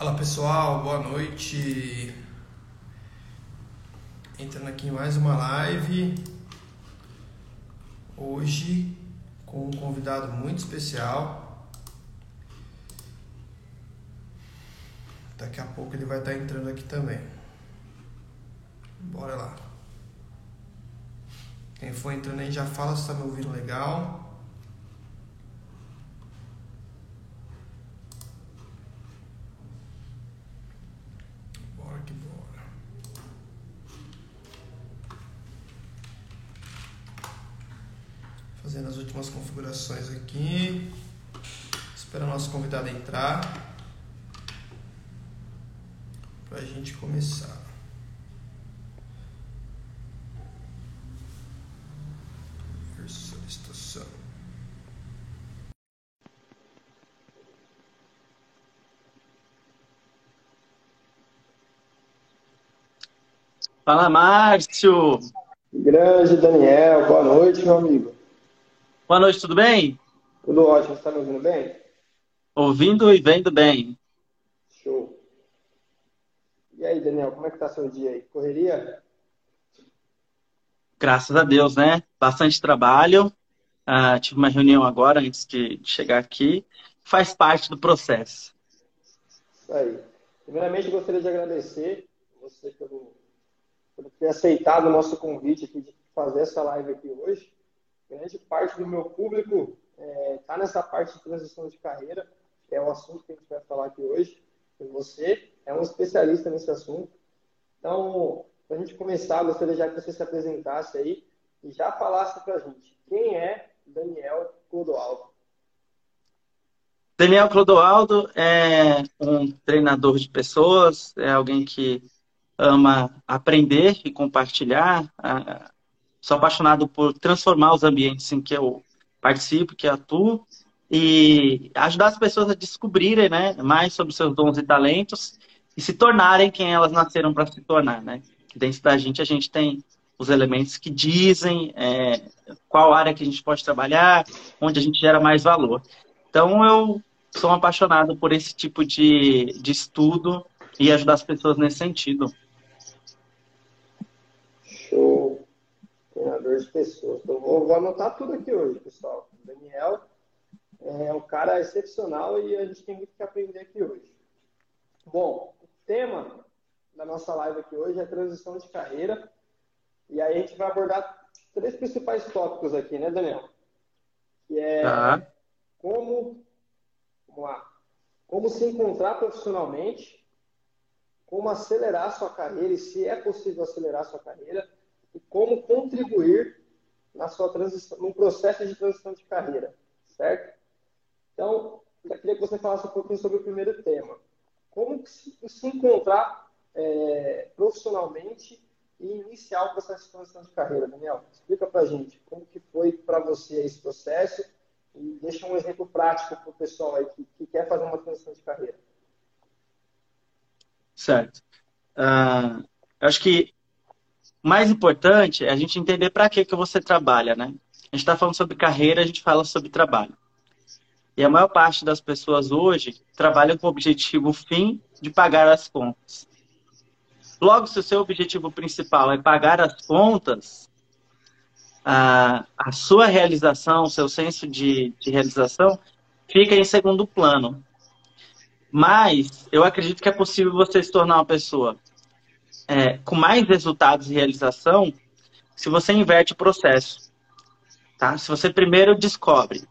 Fala pessoal, boa noite. Entrando aqui em mais uma live. Hoje com um convidado muito especial. Daqui a pouco ele vai estar entrando aqui também. Bora lá. Quem for entrando aí já fala se está me ouvindo legal. Bora que bora. Fazendo as últimas configurações aqui. Esperando o nosso convidado entrar. Para a gente começar. Solicitação. Fala, Márcio! Grande Daniel, boa noite, meu amigo. Boa noite, tudo bem? Tudo ótimo, você está me ouvindo bem? Ouvindo e vendo bem. Show. E aí, Daniel, como é que tá seu dia aí? Correria? Graças a Deus, né? Bastante trabalho. Ah, tive uma reunião agora antes de chegar aqui. Faz parte do processo. Isso aí. Primeiramente, gostaria de agradecer você pelo, por ter aceitado o nosso convite aqui de fazer essa live aqui hoje. Grande parte do meu público está nessa parte de transição de carreira, que é o assunto que a gente vai falar aqui hoje. E você é um especialista nesse assunto. Então, para a gente começar, gostaria já que você se apresentasse aí e já falasse para a gente quem é Daniel Clodoaldo. Daniel Clodoaldo é um treinador de pessoas, é alguém que ama aprender e compartilhar. Sou apaixonado por transformar os ambientes em que eu participo, que atuo, e ajudar as pessoas a descobrirem né, mais sobre seus dons e talentos e se tornarem quem elas nasceram para se tornar. Né? Dentro da gente, a gente tem os elementos que dizem é, qual área que a gente pode trabalhar, onde a gente gera mais valor. Então, eu sou apaixonado por esse tipo de, de estudo e ajudar as pessoas nesse sentido. Show. Treinador de pessoas. Então, vou, vou anotar tudo aqui hoje, pessoal. O Daniel é um cara excepcional e a gente tem muito que aprender aqui hoje. Bom, o tema da nossa live aqui hoje é transição de carreira. E aí a gente vai abordar três principais tópicos aqui, né, Daniel? Que é Tá. como, vamos lá, como se encontrar profissionalmente, como acelerar sua carreira e se é possível acelerar sua carreira e como contribuir na sua transição, no processo de transição de carreira, certo? Então, eu queria que você falasse um pouquinho sobre o primeiro tema. Como se, se encontrar é, profissionalmente e iniciar o processo de transição de carreira, Daniel? Explica pra gente como que foi para você esse processo e deixa um exemplo prático para o pessoal aí que, que quer fazer uma transição de carreira. Certo. Eu acho que mais importante é a gente entender para que, que você trabalha, né? A gente está falando sobre carreira, a gente fala sobre trabalho. E a maior parte das pessoas hoje trabalham com o objetivo fim de pagar as contas. Logo, se o seu objetivo principal é pagar as contas, a, a sua realização, o seu senso de, de realização fica em segundo plano. Mas eu acredito que é possível você se tornar uma pessoa é, com mais resultados e realização se você inverte o processo. Tá? Se você primeiro descobre.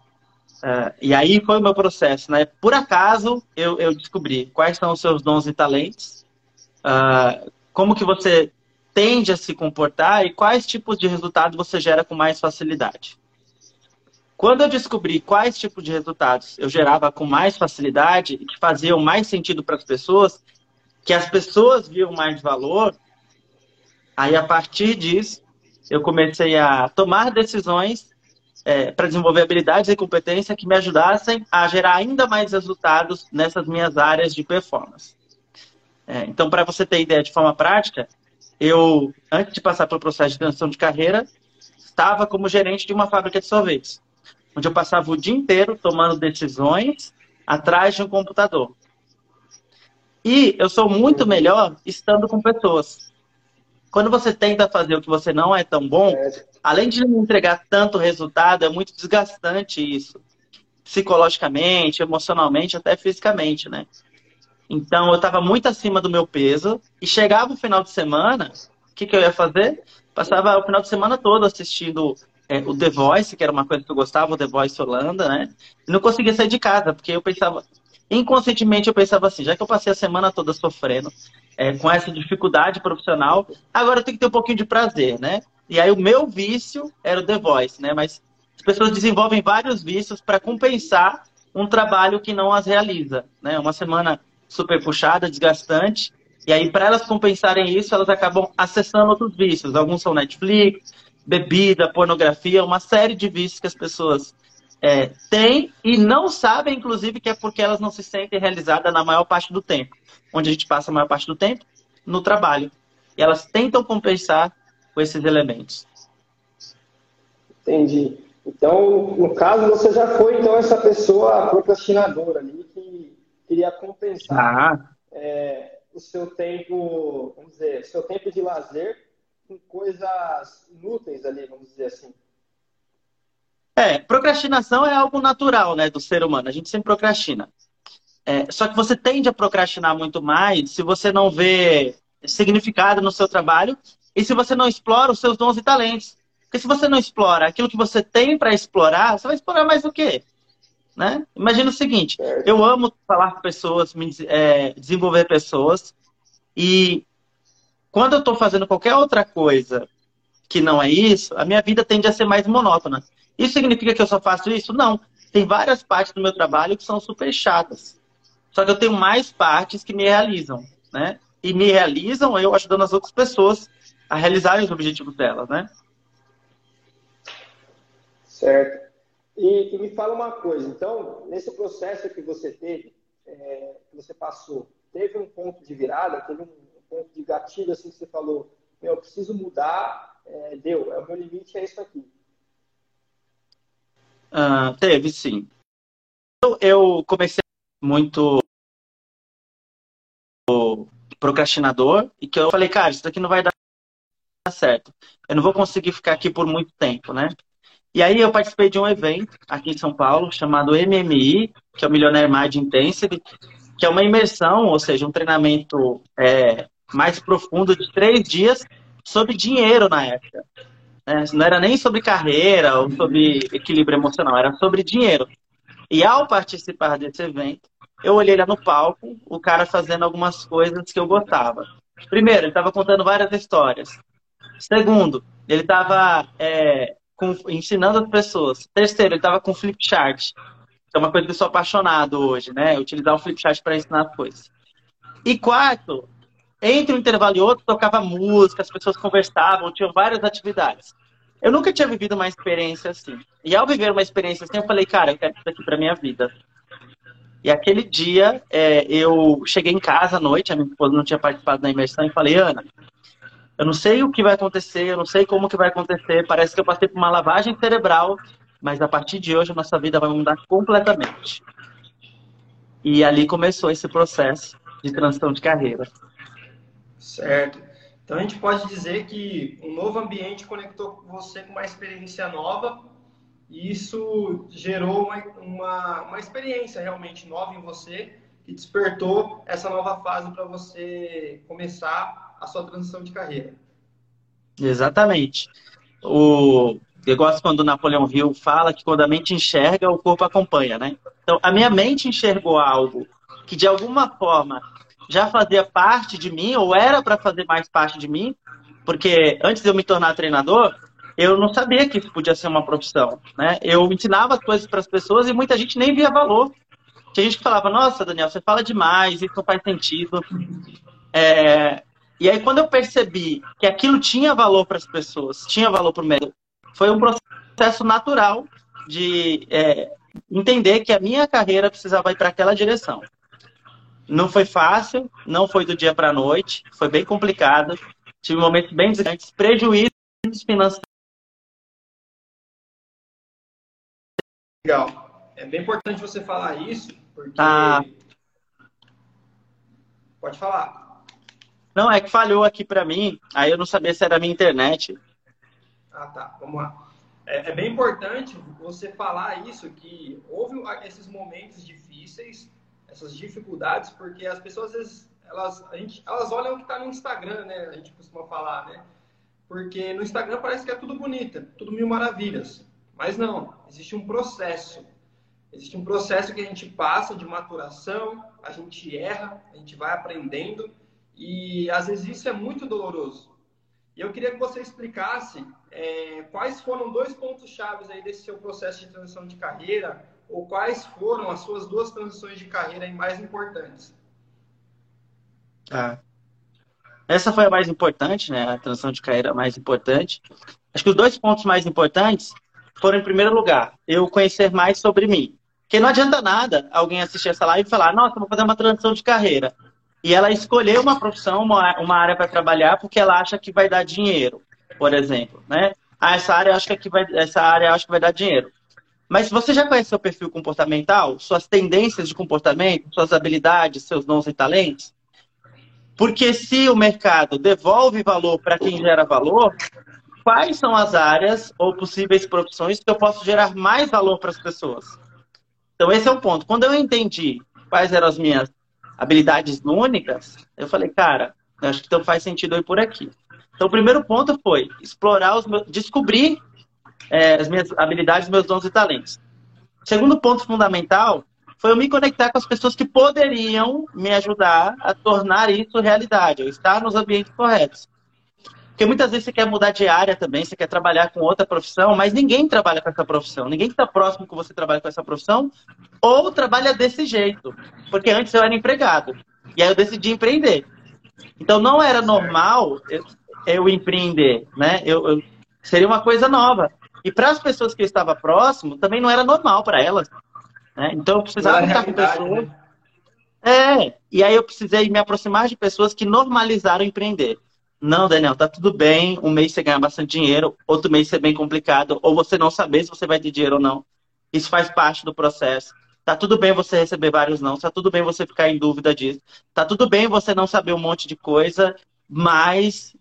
é, e aí foi o meu processo. Né? Por acaso eu, eu descobri quais são os seus dons e talentos, ah, como que você tende a se comportar e quais tipos de resultado você gera com mais facilidade. Quando eu descobri quais tipos de resultados eu gerava com mais facilidade e que faziam mais sentido para as pessoas, que as pessoas viam mais valor, aí a partir disso eu comecei a tomar decisões é, para desenvolver habilidades e competências que me ajudassem a gerar ainda mais resultados nessas minhas áreas de performance. É, então, para você ter ideia de forma prática, eu, antes de passar pelo processo de transição de carreira, estava como gerente de uma fábrica de sorvetes, onde eu passava o dia inteiro tomando decisões atrás de um computador. E eu sou muito melhor estando com pessoas. Quando você tenta fazer o que você não é tão bom, além de não entregar tanto resultado, é muito desgastante isso. Psicologicamente, emocionalmente, até fisicamente, né? Então, eu estava muito acima do meu peso. E chegava o final de semana, o que, que eu ia fazer? Passava o final de semana todo assistindo é, o The Voice, que era uma coisa que eu gostava, o The Voice Holanda, né? E não conseguia sair de casa, porque eu pensava, inconscientemente eu pensava assim, já que eu passei a semana toda sofrendo é, com essa dificuldade profissional, agora eu tenho que ter um pouquinho de prazer, né? E aí o meu vício era o The Voice, né? Mas as pessoas desenvolvem vários vícios para compensar um trabalho que não as realiza, né? Uma semana super puxada, desgastante. E aí, para elas compensarem isso, elas acabam acessando outros vícios. Alguns são Netflix, bebida, pornografia, uma série de vícios que as pessoas é, têm e não sabem, inclusive, que é porque elas não se sentem realizadas na maior parte do tempo. Onde a gente passa a maior parte do tempo? No trabalho. E elas tentam compensar com esses elementos. Entendi. Então, no caso, você já foi então essa pessoa procrastinadora ali que queria compensar ah. é, o seu tempo, vamos dizer, seu tempo de lazer com coisas inúteis ali, vamos dizer assim. É, procrastinação é algo natural, né, do ser humano. A gente sempre procrastina. É, só que você tende a procrastinar muito mais se você não vê significado no seu trabalho e se você não explora os seus dons e talentos. Porque se você não explora aquilo que você tem para explorar, você vai explorar mais o quê? Né? Imagina o seguinte: eu amo falar com pessoas, me, é, desenvolver pessoas, e quando eu estou fazendo qualquer outra coisa que não é isso, a minha vida tende a ser mais monótona. Isso significa que eu só faço isso? Não. Tem várias partes do meu trabalho que são super chatas. Só que eu tenho mais partes que me realizam, né? E me realizam eu ajudando as outras pessoas a realizarem os objetivos delas, né? Certo. E, e, me fala uma coisa, então, nesse processo que você teve, é, que você passou, teve um ponto de virada, teve um ponto de gatilho, assim, que você falou, eu preciso mudar, é, deu, é o meu limite, é isso aqui. Ah, teve, sim. Eu, eu comecei muito procrastinador e que eu falei, cara, isso daqui não vai dar certo. Eu não vou conseguir ficar aqui por muito tempo, né? E aí eu participei de um evento aqui em São Paulo chamado MMI, que é o Millionaire Mind Intensive, que é uma imersão, ou seja, um treinamento é, mais profundo de três dias sobre dinheiro na época. É, não era nem sobre carreira ou sobre equilíbrio emocional, era sobre dinheiro. E ao participar desse evento, eu olhei lá no palco, o cara fazendo algumas coisas que eu gostava. Primeiro, ele estava contando várias histórias. Segundo, ele estava é, ensinando as pessoas. Terceiro, ele estava com flipchart. Que é uma coisa que eu sou apaixonado hoje, né? Utilizar o flipchart para ensinar as coisas. E quarto, entre um intervalo e outro, tocava música, as pessoas conversavam, tinham várias atividades. Eu nunca tinha vivido uma experiência assim. E ao viver uma experiência assim, eu falei, cara, eu quero isso aqui para minha vida. E aquele dia, é, eu cheguei em casa à noite, a minha esposa não tinha participado da imersão, e falei, Ana, eu não sei o que vai acontecer, eu não sei como que vai acontecer. Parece que eu passei por uma lavagem cerebral, mas a partir de hoje a nossa vida vai mudar completamente. E ali começou esse processo de transição de carreira. Certo. Então a gente pode dizer que um novo ambiente conectou você com uma experiência nova e isso gerou uma, uma, uma experiência realmente nova em você que despertou essa nova fase para você começar a sua transição de carreira. Exatamente. O, eu gosto quando o Napoleão Hill fala que quando a mente enxerga, o corpo acompanha, né? Então, a minha mente enxergou algo que de alguma forma já fazia parte de mim, ou era para fazer mais parte de mim, porque antes de eu me tornar treinador, eu não sabia que isso podia ser uma profissão, né? Eu ensinava as coisas para as pessoas e muita gente nem via valor. Tinha gente que falava, nossa, Daniel, você fala demais, isso não faz sentido. É, e aí, quando eu percebi que aquilo tinha valor para as pessoas, tinha valor para o médico, foi um processo natural de é, entender que a minha carreira precisava ir para aquela direção. Não foi fácil, não foi do dia para a noite, foi bem complicado. Tive momentos bem desafiantes, prejuízos financeiros. Legal. É bem importante você falar isso, porque ah. Pode falar. Não, é que falhou aqui para mim, aí eu não sabia se era a minha internet. Ah, tá. Vamos lá. É, é, bem importante você falar isso, que houve esses momentos difíceis, essas dificuldades, porque as pessoas, às vezes, elas, a gente, elas olham o que está no Instagram, né? A gente costuma falar, né? Porque no Instagram parece que é tudo bonito, tudo mil maravilhas. Mas não, existe um processo. Existe um processo que a gente passa de maturação, a gente erra, a gente vai aprendendo e às vezes isso é muito doloroso. E eu queria que você explicasse é, quais foram dois pontos chaves aí desse seu processo de transição de carreira ou quais foram as suas duas transições de carreira mais importantes. Ah. Essa foi a mais importante, né? A transição de carreira mais importante. Acho que os dois pontos mais importantes foram, em primeiro lugar, eu conhecer mais sobre mim. Porque não adianta nada alguém assistir essa live e falar, nossa, vou fazer uma transição de carreira. E ela escolher uma profissão, uma, uma área para trabalhar, porque ela acha que vai dar dinheiro, por exemplo. Né? Ah, essa área acho que vai, essa área acho que vai dar dinheiro. Mas você já conhece seu perfil comportamental, suas tendências de comportamento, suas habilidades, seus dons e talentos, porque se o mercado devolve valor para quem gera valor, quais são as áreas ou possíveis profissões que eu posso gerar mais valor para as pessoas? Então, esse é um ponto. Quando eu entendi quais eram as minhas habilidades únicas, eu falei, cara, acho que então faz sentido eu ir por aqui. Então, o primeiro ponto foi explorar os meus, descobrir é, as minhas habilidades, meus dons e talentos. O segundo ponto fundamental foi eu me conectar com as pessoas que poderiam me ajudar a tornar isso realidade, eu estar nos ambientes corretos. Porque muitas vezes você quer mudar de área também, você quer trabalhar com outra profissão, mas ninguém trabalha com essa profissão. Ninguém que está próximo que você trabalha com essa profissão ou trabalha desse jeito. Porque antes eu era empregado. E aí eu decidi empreender. Então não era normal eu, eu empreender, né? Eu, eu, seria uma coisa nova. E para as pessoas que eu estava próximo, também não era normal para elas. Né? Então eu precisava estar com pessoas. Né? É, e aí eu precisei me aproximar de pessoas que normalizaram empreender. Não, Daniel, tá tudo bem. Um mês você ganha bastante dinheiro, outro mês ser bem complicado, ou você não saber se você vai ter dinheiro ou não. Isso faz parte do processo. Tá tudo bem você receber vários não, tá tudo bem você ficar em dúvida disso. Tá tudo bem você não saber um monte de coisa, mas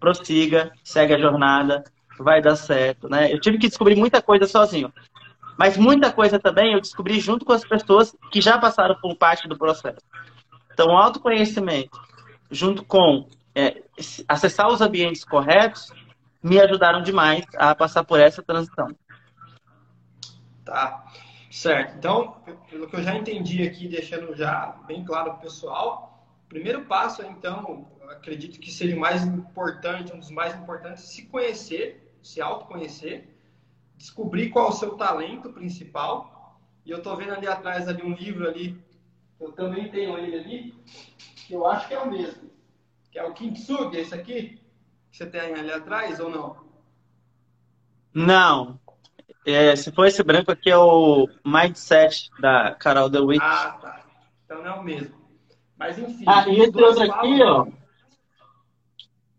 prossiga, segue a jornada, vai dar certo, né? Eu tive que descobrir muita coisa sozinho. Mas muita coisa também eu descobri junto com as pessoas que já passaram por parte do processo. Então, autoconhecimento, junto com é, acessar os ambientes corretos me ajudaram demais a passar por essa transição. Tá, certo. Então, pelo que eu já entendi aqui, deixando já bem claro para o pessoal, primeiro passo, então, acredito que seja o mais importante, um dos mais importantes, se conhecer, se autoconhecer, descobrir qual é o seu talento principal. E eu estou vendo ali atrás ali um livro ali, eu também tenho ele ali, que eu acho que é o mesmo que é o Kintsugi, esse aqui? Que você tem ali atrás ou não? Não. É, se for esse branco aqui é o Mindset da Carol DeWitt. Ah, tá. Então não é o mesmo. Mas enfim. Ah, e esse outro aqui, ó.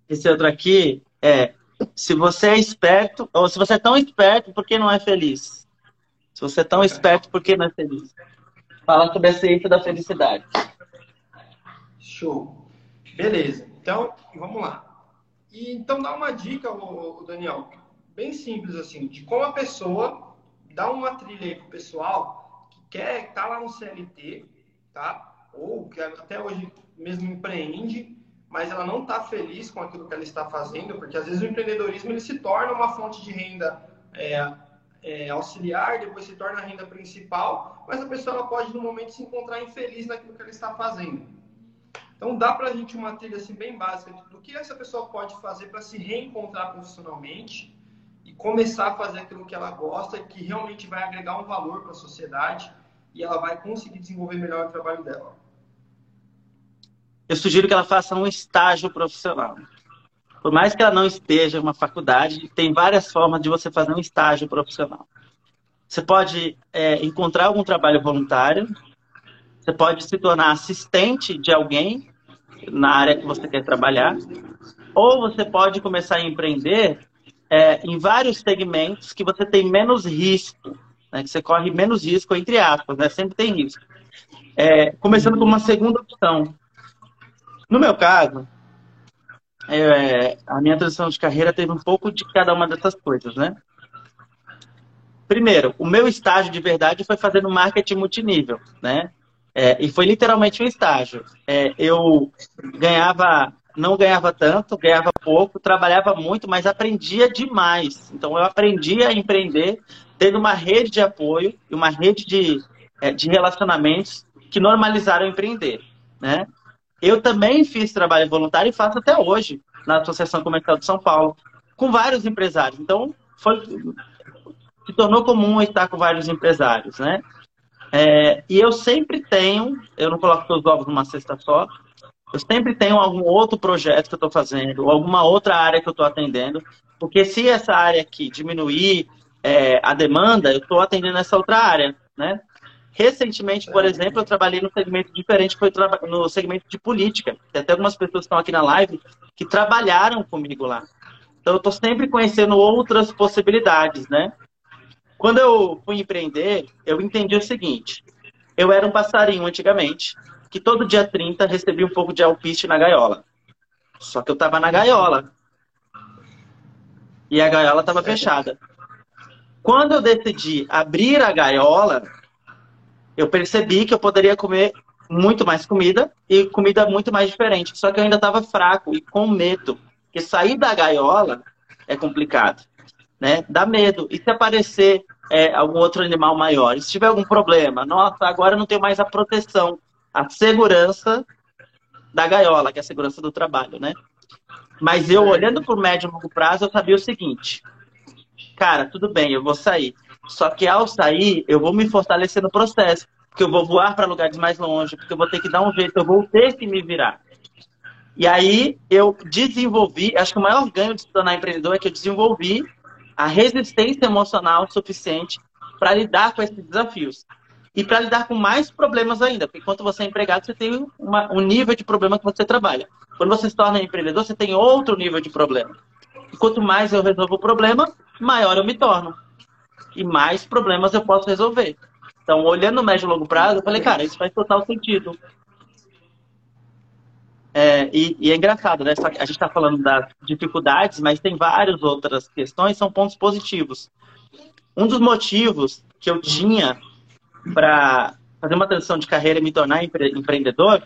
Esse outro aqui é se você é esperto, ou se você é tão esperto, por que não é feliz? Se você é tão esperto, por que não é feliz? Fala sobre a ciência da felicidade. Show. Beleza. Então, vamos lá. E, então, dá uma dica, o Daniel, bem simples assim, de como a pessoa dá uma trilha aí pro pessoal que quer estar tá lá no CLT, tá? Ou que até hoje mesmo empreende, mas ela não está feliz com aquilo que ela está fazendo, porque às vezes o empreendedorismo ele se torna uma fonte de renda é, é, auxiliar, depois se torna a renda principal, mas a pessoa ela pode no momento se encontrar infeliz naquilo que ela está fazendo. Então dá para a gente uma trilha assim bem básica do que essa pessoa pode fazer para se reencontrar profissionalmente e começar a fazer aquilo que ela gosta, que realmente vai agregar um valor para a sociedade e ela vai conseguir desenvolver melhor o trabalho dela. Eu sugiro que ela faça um estágio profissional. Por mais que ela não esteja em uma faculdade, tem várias formas de você fazer um estágio profissional. Você pode é, encontrar algum trabalho voluntário, você pode se tornar assistente de alguém na área que você quer trabalhar, ou você pode começar a empreender é, em vários segmentos que você tem menos risco, né, que você corre menos risco, entre aspas, né, sempre tem risco. É, começando com uma segunda opção, No meu caso, é, a minha transição de carreira teve um pouco de cada uma dessas coisas, né? Primeiro, o meu estágio de verdade foi fazendo marketing multinível, né? É, e foi literalmente um estágio. É, eu ganhava, não ganhava tanto, ganhava pouco, trabalhava muito, mas aprendia demais. Então eu aprendi a empreender tendo uma rede de apoio e uma rede de, é, de relacionamentos que normalizaram empreender, né? Eu também fiz trabalho voluntário e faço até hoje na Associação Comercial de São Paulo, com vários empresários. Então, foi, se tornou comum estar com vários empresários, né? É, e eu sempre tenho, eu não coloco todos os ovos numa cesta só, eu sempre tenho algum outro projeto que eu estou fazendo, alguma outra área que eu estou atendendo, porque se essa área aqui diminuir é, a demanda, eu estou atendendo essa outra área, né? Recentemente, por exemplo, eu trabalhei no segmento diferente, foi no segmento de política. Tem até algumas pessoas que estão aqui na live que trabalharam comigo lá. Então, eu estou sempre conhecendo outras possibilidades, né? Quando eu fui empreender, eu entendi o seguinte. Eu era um passarinho antigamente, que todo dia 30 recebia um pouco de alpiste na gaiola. Só que eu estava na gaiola. E a gaiola estava fechada. Quando eu decidi abrir a gaiola, eu percebi que eu poderia comer muito mais comida e comida muito mais diferente. Só que eu ainda estava fraco e com medo. Porque sair da gaiola é complicado, né? Dá medo. E se aparecer é, algum outro animal maior? E se tiver algum problema? Nossa, agora eu não tenho mais a proteção, a segurança da gaiola, que é a segurança do trabalho, né? Mas eu, olhando para o médio e longo prazo, eu sabia o seguinte. Cara, tudo bem, eu vou sair. Só que ao sair, eu vou me fortalecer no processo. Porque eu vou voar para lugares mais longe, porque eu vou ter que dar um jeito, eu vou ter que me virar. E aí eu desenvolvi, acho que o maior ganho de se tornar empreendedor é que eu desenvolvi a resistência emocional suficiente para lidar com esses desafios. E para lidar com mais problemas ainda, porque enquanto você é empregado, você tem uma, um nível de problema que você trabalha. Quando você se torna empreendedor, você tem outro nível de problema. E quanto mais eu resolvo o problema, maior eu me torno e mais problemas eu posso resolver. Então, olhando no médio e longo prazo, eu falei, cara, isso faz total sentido. É, e, e, é engraçado, né? A gente está falando das dificuldades, mas tem várias outras questões, são pontos positivos. Um dos motivos que eu tinha para fazer uma transição de carreira e me tornar empre empreendedor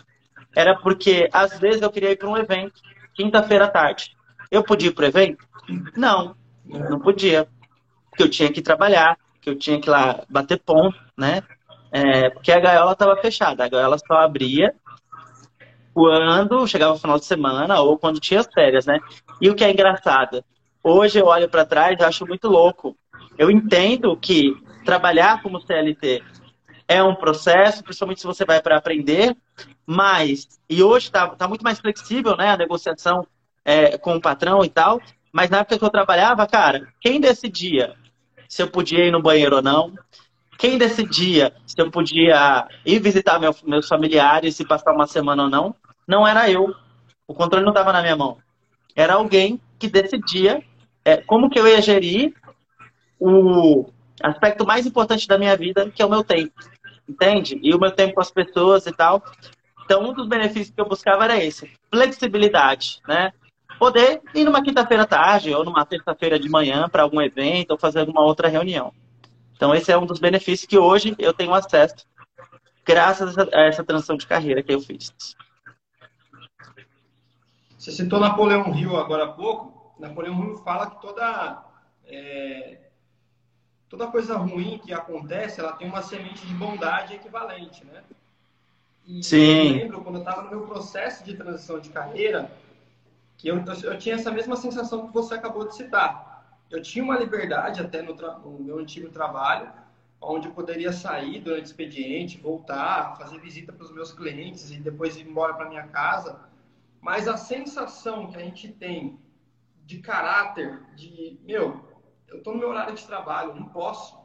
era porque, às vezes, eu queria ir para um evento, quinta-feira à tarde. Eu podia ir para o evento? Não, não podia que eu tinha que trabalhar, que eu tinha que ir lá bater ponto, né? É, porque a gaiola estava fechada, a gaiola só abria quando chegava o final de semana ou quando tinha as férias, né? E o que é engraçado, hoje eu olho para trás e acho muito louco. Eu entendo que trabalhar como CLT é um processo, principalmente se você vai para aprender, mas, e hoje está tá muito mais flexível, né, a negociação é, com o patrão e tal, mas na época que eu trabalhava, cara, quem decidia se eu podia ir no banheiro ou não. Quem decidia se eu podia ir visitar meu, meus familiares e passar uma semana ou não, não era eu. O controle não estava na minha mão. Era alguém que decidia é, como que eu ia gerir o aspecto mais importante da minha vida, que é o meu tempo. Entende? E o meu tempo com as pessoas e tal. Então, um dos benefícios que eu buscava era esse: flexibilidade, né? Poder ir numa quinta-feira tarde ou numa terça-feira de manhã para algum evento ou fazer alguma outra reunião. Então, esse é um dos benefícios que hoje eu tenho acesso, graças a essa transição de carreira que eu fiz. Você citou Napoleão Hill agora há pouco. Napoleão Hill fala que toda, é, toda coisa ruim que acontece, ela tem uma semente de bondade equivalente, né? E Sim. eu lembro, quando eu estava no meu processo de transição de carreira, que eu, eu tinha essa mesma sensação que você acabou de citar. Eu tinha uma liberdade até no, no meu antigo trabalho, onde eu poderia sair durante o expediente, voltar, fazer visita para os meus clientes e depois ir embora para minha casa. Mas a sensação que a gente tem de caráter, de, meu, eu estou no meu horário de trabalho, não posso,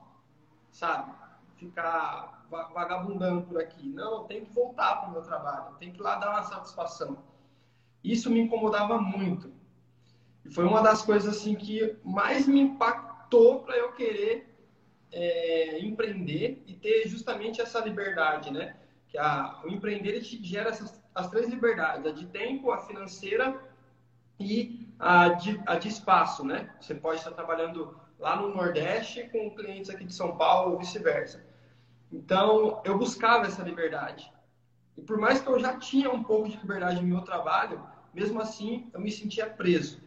sabe, ficar vagabundando por aqui. Não, eu tenho que voltar para o meu trabalho, eu tenho que ir lá dar uma satisfação. Isso me incomodava muito. E foi uma das coisas assim que mais me impactou para eu querer é, empreender e ter justamente essa liberdade, né? Que a, o empreender te gera essas, as três liberdades: a de tempo, a financeira e a de, a de espaço, né? Você pode estar trabalhando lá no Nordeste com clientes aqui de São Paulo ou vice-versa. Então, eu buscava essa liberdade. E por mais que eu já tinha um pouco de liberdade no meu trabalho, mesmo assim, eu me sentia preso.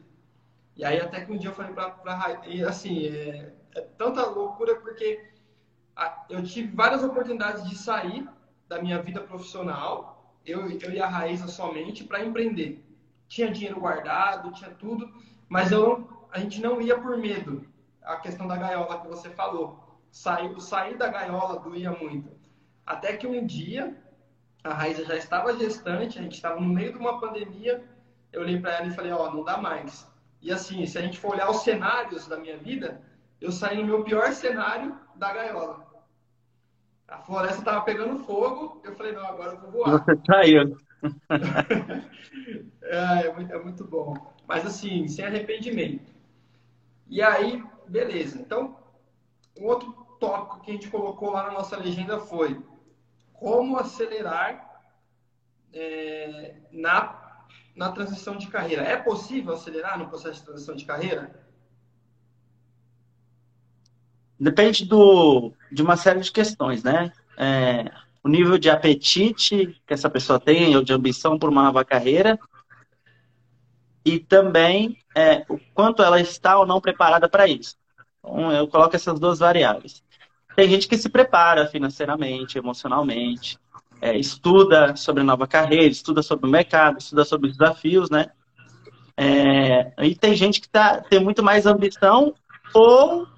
E aí, até que um dia eu falei para e assim, é, é, tanta loucura porque eu tive várias oportunidades de sair da minha vida profissional, eu, eu e a Raíza somente, para empreender. Tinha dinheiro guardado, tinha tudo, mas eu, a gente não ia por medo. A questão da gaiola que você falou. Sair, sair da gaiola doía muito. Até que um dia, a Raíza já estava gestante, a gente estava no meio de uma pandemia, eu olhei para ela e falei, ó, oh, não dá mais. E assim, se a gente for olhar os cenários da minha vida, eu saí no meu pior cenário da gaiola. A floresta estava pegando fogo, eu falei, não, agora eu vou voar. Você saiu. é, é, muito, é muito bom. Mas assim, sem arrependimento. E aí, beleza. Então, um outro tópico que a gente colocou lá na nossa legenda foi como acelerar é, na na transição de carreira. É possível acelerar no processo de transição de carreira? Depende do, de uma série de questões, né? É, o nível de apetite que essa pessoa tem, ou de ambição por uma nova carreira, e também é, o quanto ela está ou não preparada para isso. Então, eu coloco essas duas variáveis. Tem gente que se prepara financeiramente, emocionalmente, é, estuda sobre nova carreira, estuda sobre o mercado, estuda sobre os desafios, né? É, e tem gente que tá, tem muito mais ambição ou está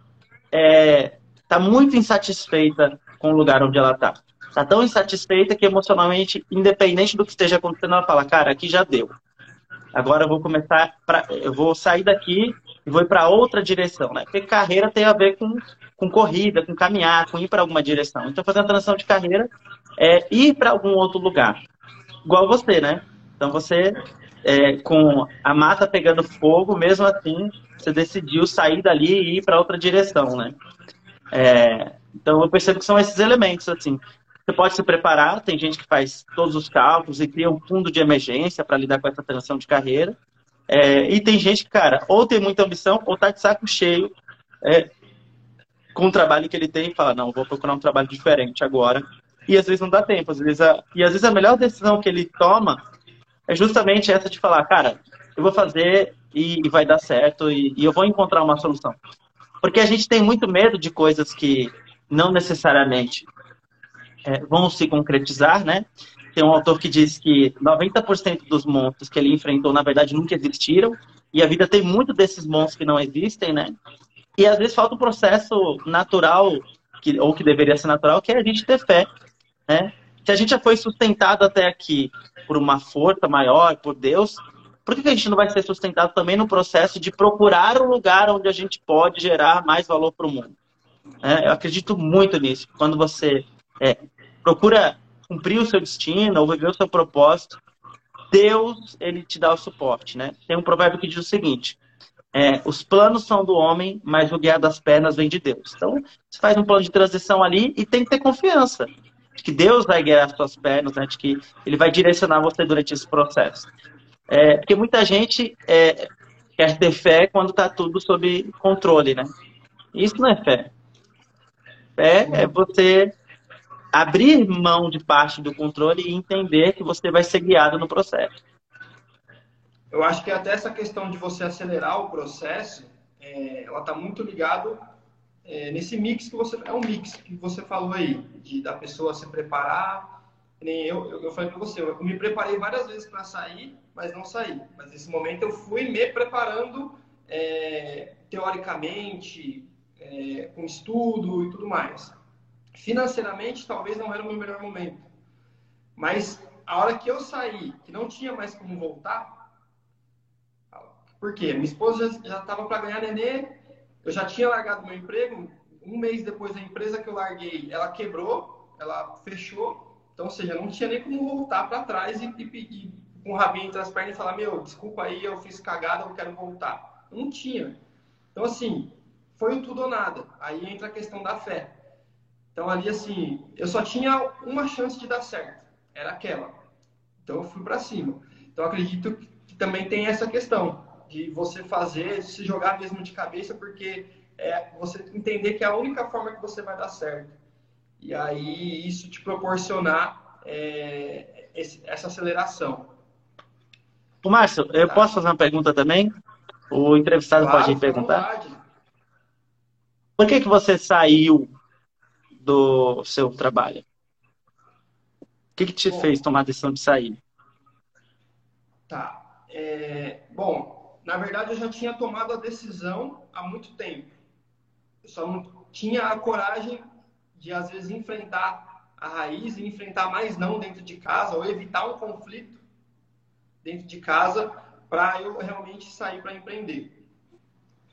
é, tá muito insatisfeita com o lugar onde ela está. Está tão insatisfeita que emocionalmente, independente do que esteja acontecendo, ela fala, cara, aqui já deu. Agora eu vou começar, pra, eu vou sair daqui e vou ir para outra direção, né? Porque carreira tem a ver com, com corrida, com caminhar, com ir para alguma direção. Então, fazer a transição de carreira é ir para algum outro lugar. Igual você, né? Então você, é, com a mata pegando fogo, mesmo assim, você decidiu sair dali e ir para outra direção, né? É, então eu percebo que são esses elementos, assim. Você pode se preparar, tem gente que faz todos os cálculos e cria um fundo de emergência para lidar com essa transição de carreira. É, e tem gente cara, ou tem muita ambição ou tá de saco cheio é, com o trabalho que ele tem e fala, não, vou procurar um trabalho diferente agora e às vezes não dá tempo. Às vezes a... E às vezes a melhor decisão que ele toma é justamente essa de falar, cara, eu vou fazer e, e vai dar certo e, e eu vou encontrar uma solução. Porque a gente tem muito medo de coisas que não necessariamente é, vão se concretizar, né? Tem um autor que diz que 90% dos monstros que ele enfrentou, na verdade, nunca existiram. E a vida tem muito desses monstros que não existem, né? E às vezes falta um processo natural, que, ou que deveria ser natural, que é a gente ter fé né? Se a gente já foi sustentado até aqui por uma força maior, por Deus, por que a gente não vai ser sustentado também no processo de procurar um lugar onde a gente pode gerar mais valor para o mundo? É, eu acredito muito nisso. Quando você é, procura cumprir o seu destino ou viver o seu propósito, Deus ele te dá o suporte, né? Tem um provérbio que diz o seguinte: é, os planos são do homem, mas o guiar das pernas vem de Deus. Então, você faz um plano de transição ali e tem que ter confiança de que Deus vai guiar as suas pernas, né? de que Ele vai direcionar você durante esse processo. É, porque muita gente é, quer ter fé quando está tudo sob controle, né? Isso não é fé. Fé é você abrir mão de parte do controle e entender que você vai ser guiado no processo. Eu acho que até essa questão de você acelerar o processo, é, ela está muito ligado é, nesse mix que você é um mix que você falou aí de da pessoa se preparar. Nem eu eu, eu falei para você eu me preparei várias vezes para sair mas não saí. Mas nesse momento eu fui me preparando é, teoricamente é, com estudo e tudo mais financeiramente talvez não era o meu melhor momento mas a hora que eu saí que não tinha mais como voltar por quê? Minha esposa já estava para ganhar nenê eu já tinha largado meu emprego, um mês depois da empresa que eu larguei, ela quebrou, ela fechou, então, ou seja, não tinha nem como voltar para trás e, pedir com o rabinho entre as pernas e falar: Meu, desculpa aí, eu fiz cagada, eu quero voltar. Não tinha. Então, assim, foi o tudo ou nada. Aí entra a questão da fé. Então ali assim, eu só tinha uma chance de dar certo, era aquela. Então eu fui para cima. Então acredito que também tem essa questão de você fazer, se jogar mesmo de cabeça, porque é você entender que é a única forma que você vai dar certo. E aí isso te proporcionar é, esse, essa aceleração. O Márcio, eu tá. posso fazer uma pergunta também? O entrevistado claro, pode perguntar? Por que, que você saiu do seu trabalho? O que, que te bom, fez tomar a decisão de sair? Tá. É, bom, na verdade eu já tinha tomado a decisão há muito tempo. Eu só não tinha a coragem de, às vezes, enfrentar a raiz e enfrentar mais não dentro de casa ou evitar um conflito dentro de casa para eu realmente sair para empreender.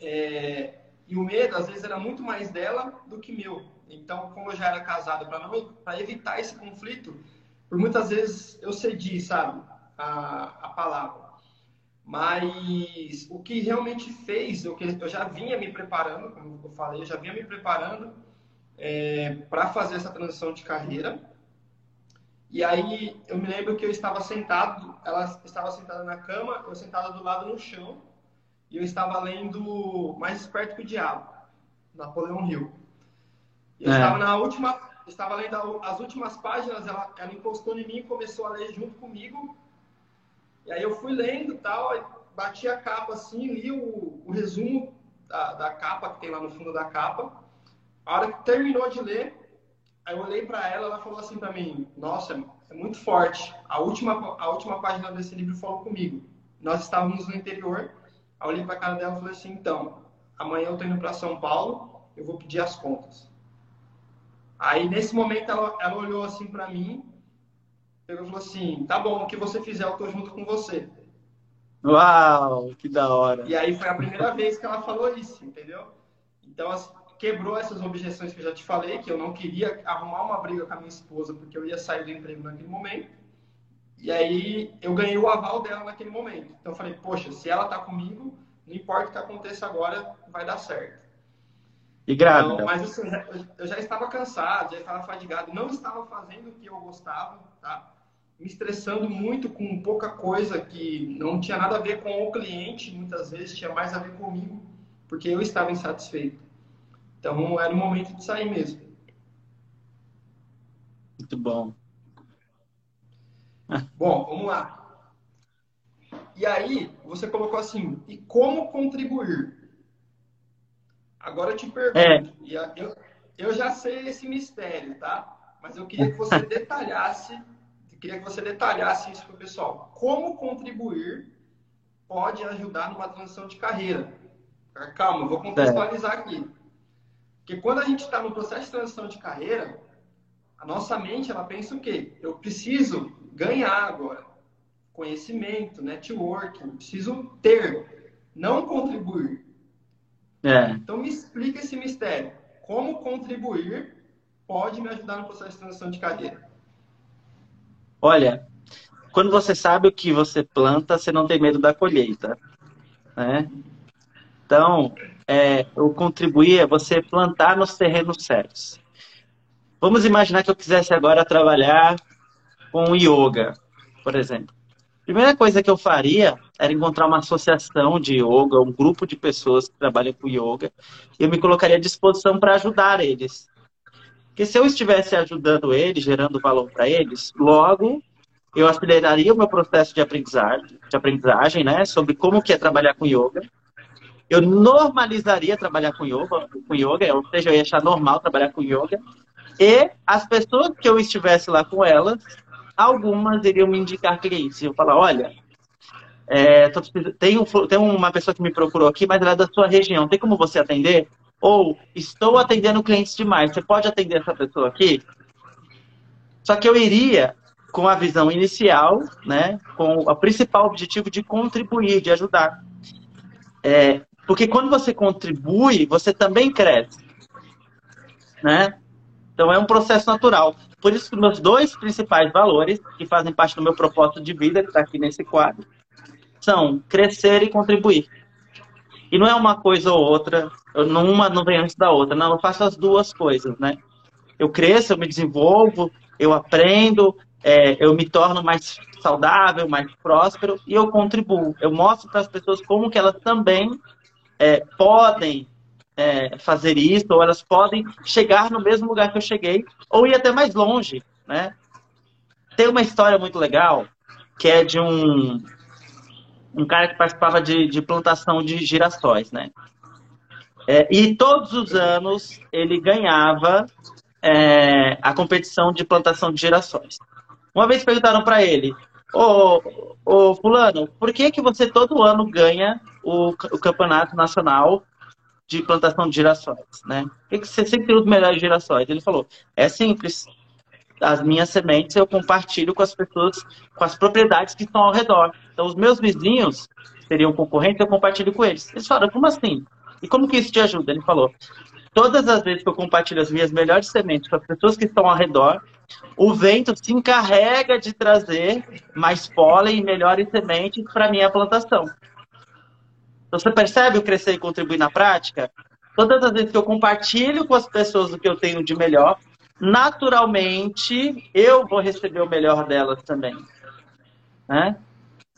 É, e o medo, às vezes, era muito mais dela do que meu. Então, como eu já era casado, para evitar esse conflito, por muitas vezes eu cedi, sabe, a, a palavra. Mas o que realmente fez, eu, eu já vinha me preparando, como eu falei, eu já vinha me preparando é, para fazer essa transição de carreira. E aí eu me lembro que eu estava sentado, ela estava sentada na cama, eu sentada do lado no chão, e eu estava lendo Mais Esperto que o Diabo, Napoleão Hill. Eu é. estava na última, estava lendo as últimas páginas, ela, ela encostou em mim e começou a ler junto comigo. E aí eu fui lendo tal, bati a capa assim, li o, o resumo da, da, capa que tem lá no fundo da capa. A hora que terminou de ler, aí eu olhei para ela, ela falou assim para mim: Nossa, é muito forte. A última, a última página desse livro falou comigo. Nós estávamos no interior. Aí eu olhei para a cara dela e falei assim: Então, amanhã eu tô indo para São Paulo, eu vou pedir as contas. Aí nesse momento ela, ela olhou assim para mim pegou e falou assim: tá bom, o que você fizer, eu tô junto com você. Uau, que da hora. E aí foi a primeira vez que ela falou isso, entendeu? Então, assim, quebrou essas objeções que eu já te falei, que eu não queria arrumar uma briga com a minha esposa, porque eu ia sair do emprego naquele momento. E aí eu ganhei o aval dela naquele momento. Então eu falei, poxa, se ela tá comigo, não importa o que aconteça agora, vai dar certo. E grávida? Então, mas assim, eu já estava cansado, já estava fadigado, não estava fazendo o que eu gostava, tá? me estressando muito com pouca coisa que não tinha nada a ver com o cliente, muitas vezes tinha mais a ver comigo, porque eu estava insatisfeito. Então era o momento de sair mesmo. Muito bom. Bom, vamos lá. E aí, você colocou assim, e como contribuir? Agora eu te pergunto, é. eu, eu já sei esse mistério, tá? Mas eu queria que você detalhasse queria que você detalhasse isso para o pessoal. Como contribuir pode ajudar numa transição de carreira? Calma, eu vou contextualizar aqui. Porque quando a gente está no processo de transição de carreira, a nossa mente ela pensa o quê? Eu preciso ganhar agora conhecimento, networking, preciso ter, não contribuir. É. Então me explica esse mistério. Como contribuir pode me ajudar no processo de transição de carreira? Olha, quando você sabe o que você planta, você não tem medo da colheita, né? Então, é, o contribuir é você plantar nos terrenos certos. Vamos imaginar que eu quisesse agora trabalhar com yoga, por exemplo. A primeira coisa que eu faria era encontrar uma associação de yoga, um grupo de pessoas que trabalham com yoga, e eu me colocaria à disposição para ajudar eles. Porque se eu estivesse ajudando eles, gerando valor para eles, logo eu aceleraria o meu processo de aprendizagem, de aprendizagem, né, sobre como que é trabalhar com yoga. Eu normalizaria trabalhar com yoga, com yoga, ou seja, eu ia achar normal trabalhar com yoga. E as pessoas que eu estivesse lá com elas, algumas iriam me indicar clientes. Eu falar, olha, é, tem, um, tem uma pessoa que me procurou aqui, mas ela é da sua região. Tem como você atender? Ou estou atendendo clientes demais, você pode atender essa pessoa aqui? Só que eu iria com a visão inicial, né, com o principal objetivo de contribuir, de ajudar. É, porque quando você contribui, você também cresce. Né? Então é um processo natural. Por isso que meus dois principais valores, que fazem parte do meu propósito de vida, que está aqui nesse quadro, são crescer e contribuir. E não é uma coisa ou outra, uma não vem antes da outra. Não, eu faço as duas coisas, né? eu cresço, eu me desenvolvo, eu aprendo, é, eu me torno mais saudável, mais próspero e eu contribuo. Eu mostro para as pessoas como que elas também é, podem é, fazer isso, ou elas podem chegar no mesmo lugar que eu cheguei, ou ir até mais longe, né? Tem uma história muito legal, que é de um, um cara que participava de, de plantação de girassóis, né? É, e todos os anos ele ganhava é, a competição de plantação de girassóis. Uma vez perguntaram para ele, ô, ô fulano, por que que você todo ano ganha o, o campeonato nacional de plantação de girassóis, né? Por que, você sempre os melhores girassóis? Ele falou, é simples, as minhas sementes eu compartilho com as pessoas, com as propriedades que estão ao redor. Então, os meus vizinhos seriam concorrentes, eu compartilho com eles. Eles falaram, como assim? E como que isso te ajuda? Ele falou, todas as vezes que eu compartilho as minhas melhores sementes com as pessoas que estão ao redor, o vento se encarrega de trazer mais pólen e melhores sementes para minha plantação. Então, você percebe o crescer e contribuir na prática? Todas as vezes que eu compartilho com as pessoas o que eu tenho de melhor, naturalmente eu vou receber o melhor delas também. Né?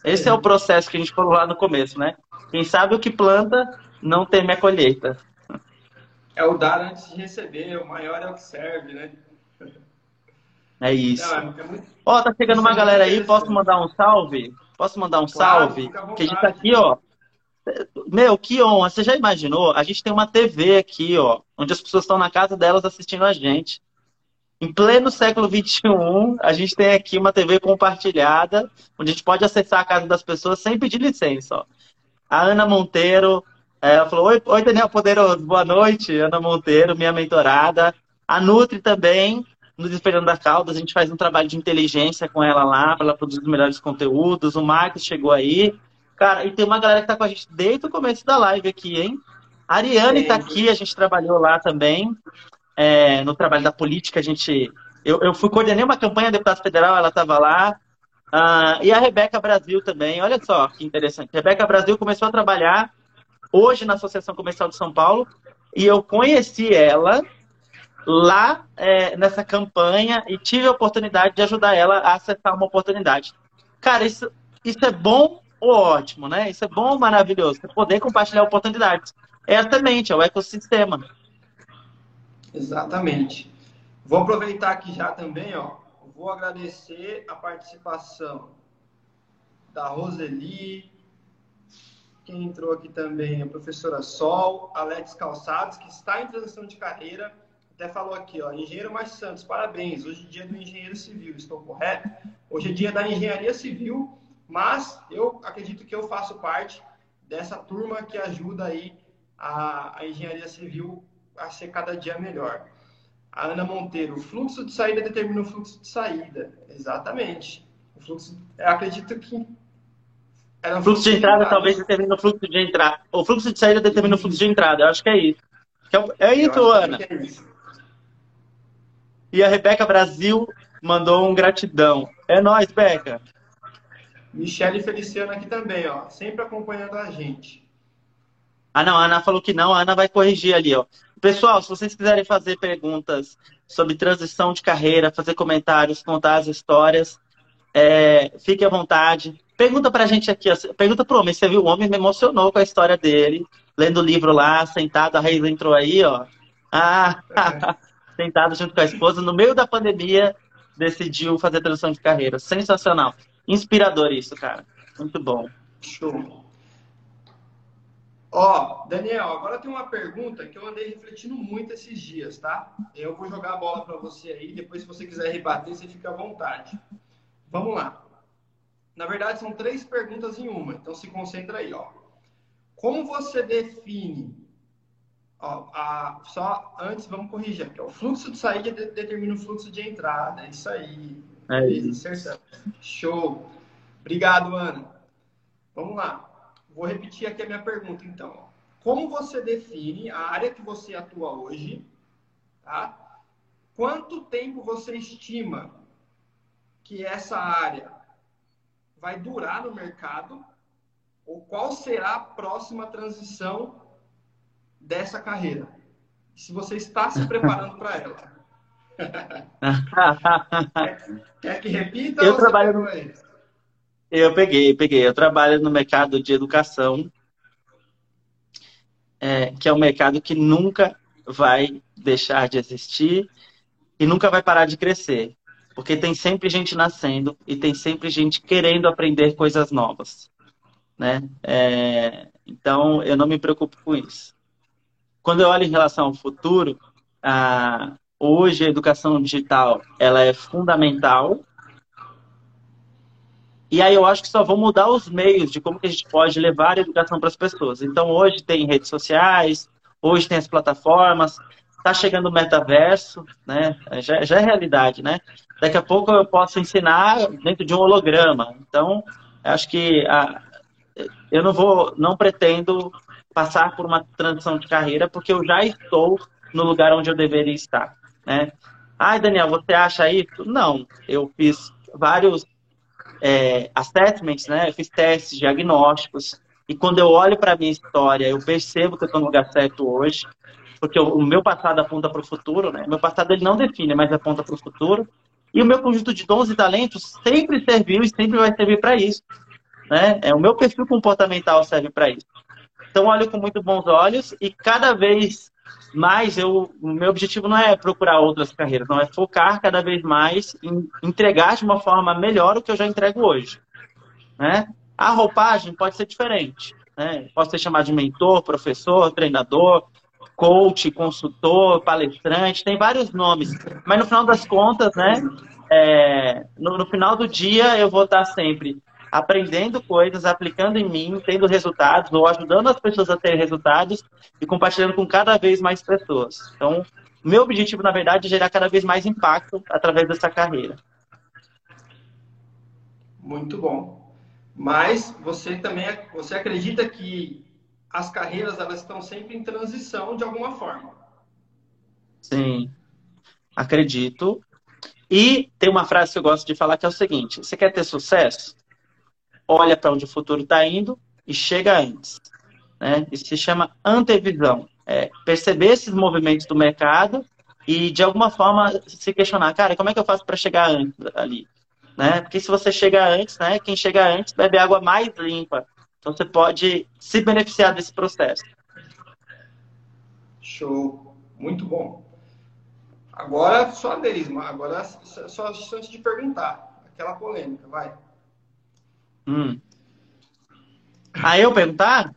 Esse é o processo que a gente falou lá no começo, né? Quem sabe o que planta não teme a colheita. É o dar antes de receber, o maior é o que serve, né? É isso. Ó, é oh, tá chegando uma galera aí, posso mandar um salve? Posso mandar um claro, salve? Que a gente tá aqui, ó. Meu, que honra. Você já imaginou? A gente tem uma TV aqui, ó, onde as pessoas estão na casa delas assistindo a gente. Em pleno século XXI, a gente tem aqui uma TV compartilhada, onde a gente pode acessar a casa das pessoas sem pedir licença. Ó. A Ana Monteiro, ela falou: Oi, Oi, Daniel Poderoso, boa noite. Ana Monteiro, minha mentorada. A Nutri também, no Despertando da Caldas, a gente faz um trabalho de inteligência com ela lá, para ela produzir os melhores conteúdos. O Marcos chegou aí. Cara, e tem uma galera que tá com a gente desde o começo da live aqui, hein? A Ariane está aqui, a gente trabalhou lá também é, no trabalho da política, a gente. Eu, eu fui coordenei uma campanha deputada federal, ela estava lá. Uh, e a Rebeca Brasil também, olha só que interessante. Rebeca Brasil começou a trabalhar hoje na Associação Comercial de São Paulo e eu conheci ela lá é, nessa campanha e tive a oportunidade de ajudar ela a acessar uma oportunidade. Cara, isso, isso é bom ótimo, né? Isso é bom maravilhoso. Poder compartilhar oportunidades. É é o ecossistema. Exatamente. Vou aproveitar aqui já também, ó. Vou agradecer a participação da Roseli, quem entrou aqui também a professora Sol, Alex Calçados, que está em transição de carreira, até falou aqui, ó, engenheiro mais Santos, parabéns, hoje é dia do engenheiro civil, estou correto? Hoje é dia da engenharia civil, mas eu acredito que eu faço parte dessa turma que ajuda aí a, a engenharia civil a ser cada dia melhor. A Ana Monteiro, o fluxo de saída determina o fluxo de saída. Exatamente. O fluxo, eu acredito que. Era um fluxo, fluxo de entrada de talvez determine o fluxo de entrada. O fluxo de saída determina o fluxo de entrada. Eu acho que é isso. É, é isso, Ana. É isso. E a Rebeca Brasil mandou um gratidão. É nós, Beca. Michele Feliciano aqui também, ó. Sempre acompanhando a gente. Ah, não, a Ana falou que não, a Ana vai corrigir ali, ó. Pessoal, se vocês quiserem fazer perguntas sobre transição de carreira, fazer comentários, contar as histórias, é, fique à vontade. Pergunta pra gente aqui, ó, pergunta pro homem, você viu, o homem me emocionou com a história dele, lendo o livro lá, sentado, a Reis entrou aí, ó. Ah, sentado junto com a esposa, no meio da pandemia, decidiu fazer transição de carreira. Sensacional. Inspirador isso, cara. Muito bom. Show. Ó, Daniel, agora tem uma pergunta que eu andei refletindo muito esses dias, tá? Eu vou jogar a bola para você aí, depois se você quiser rebater, você fica à vontade. Vamos lá. Na verdade, são três perguntas em uma, então se concentra aí, ó. Como você define ó, a, só antes vamos corrigir aqui, ó, o fluxo de saída determina o fluxo de entrada, é isso aí. É isso. Show. Obrigado, Ana. Vamos lá. Vou repetir aqui a minha pergunta, então. Como você define a área que você atua hoje? Tá? Quanto tempo você estima que essa área vai durar no mercado? Ou qual será a próxima transição dessa carreira? Se você está se preparando para ela. quer, que repita? Eu trabalho no... Eu peguei, peguei. Eu trabalho no mercado de educação, é, que é um mercado que nunca vai deixar de existir e nunca vai parar de crescer. Porque tem sempre gente nascendo e tem sempre gente querendo aprender coisas novas. Né? É, então, eu não me preocupo com isso. Quando eu olho em relação ao futuro, a, hoje a educação digital ela é fundamental. E aí eu acho que só vão mudar os meios de como que a gente pode levar a educação para as pessoas. Então, hoje tem redes sociais, hoje tem as plataformas, está chegando o metaverso, né? Já, já, é realidade, né? Daqui a pouco eu posso ensinar dentro de um holograma. Então, acho que a, eu não vou, não pretendo passar por uma transição de carreira, porque eu já estou no lugar onde eu deveria estar, né? Ai, Daniel, você acha isso? Não, eu fiz vários é, assessments, né? Eu fiz testes diagnósticos, e quando eu olho para a minha história, eu percebo que eu estou no lugar certo hoje, porque o, meu passado aponta para o futuro, né? Meu passado ele não define, mas aponta para o futuro. E o meu conjunto de dons e talentos sempre serviu e sempre vai servir para isso. Né? É, o meu perfil comportamental serve para isso. Então, olho com muito bons olhos e cada vez mais eu, o meu objetivo não é procurar outras carreiras, não é focar cada vez mais em entregar de uma forma melhor o que eu já entrego hoje. Né? A roupagem pode ser diferente. Né? Posso ser chamado de mentor, professor, treinador, coach, consultor, palestrante, tem vários nomes. Mas no final das contas, né? É, no, no, final do dia eu vou estar sempre aprendendo coisas, aplicando em mim, tendo resultados, ou ajudando as pessoas a terem resultados e compartilhando com cada vez mais pessoas. Então, meu objetivo, na verdade, é gerar cada vez mais impacto através dessa carreira. Muito bom. Mas você também você acredita que as carreiras elas estão sempre em transição de alguma forma. Sim, acredito. E tem uma frase que eu gosto de falar que é o seguinte: você quer ter sucesso? Olha para onde o futuro está indo e chega antes. Né? Isso se chama antevisão. É perceber esses movimentos do mercado e, de alguma forma, se questionar, cara, como é que eu faço para chegar antes ali? Né? Porque se você chega antes, né, quem chega antes bebe água mais limpa, então você pode se beneficiar desse processo. Show, muito bom. Agora só vez, agora só a chance de perguntar. Aquela polêmica, vai. Hum. Aí eu perguntar?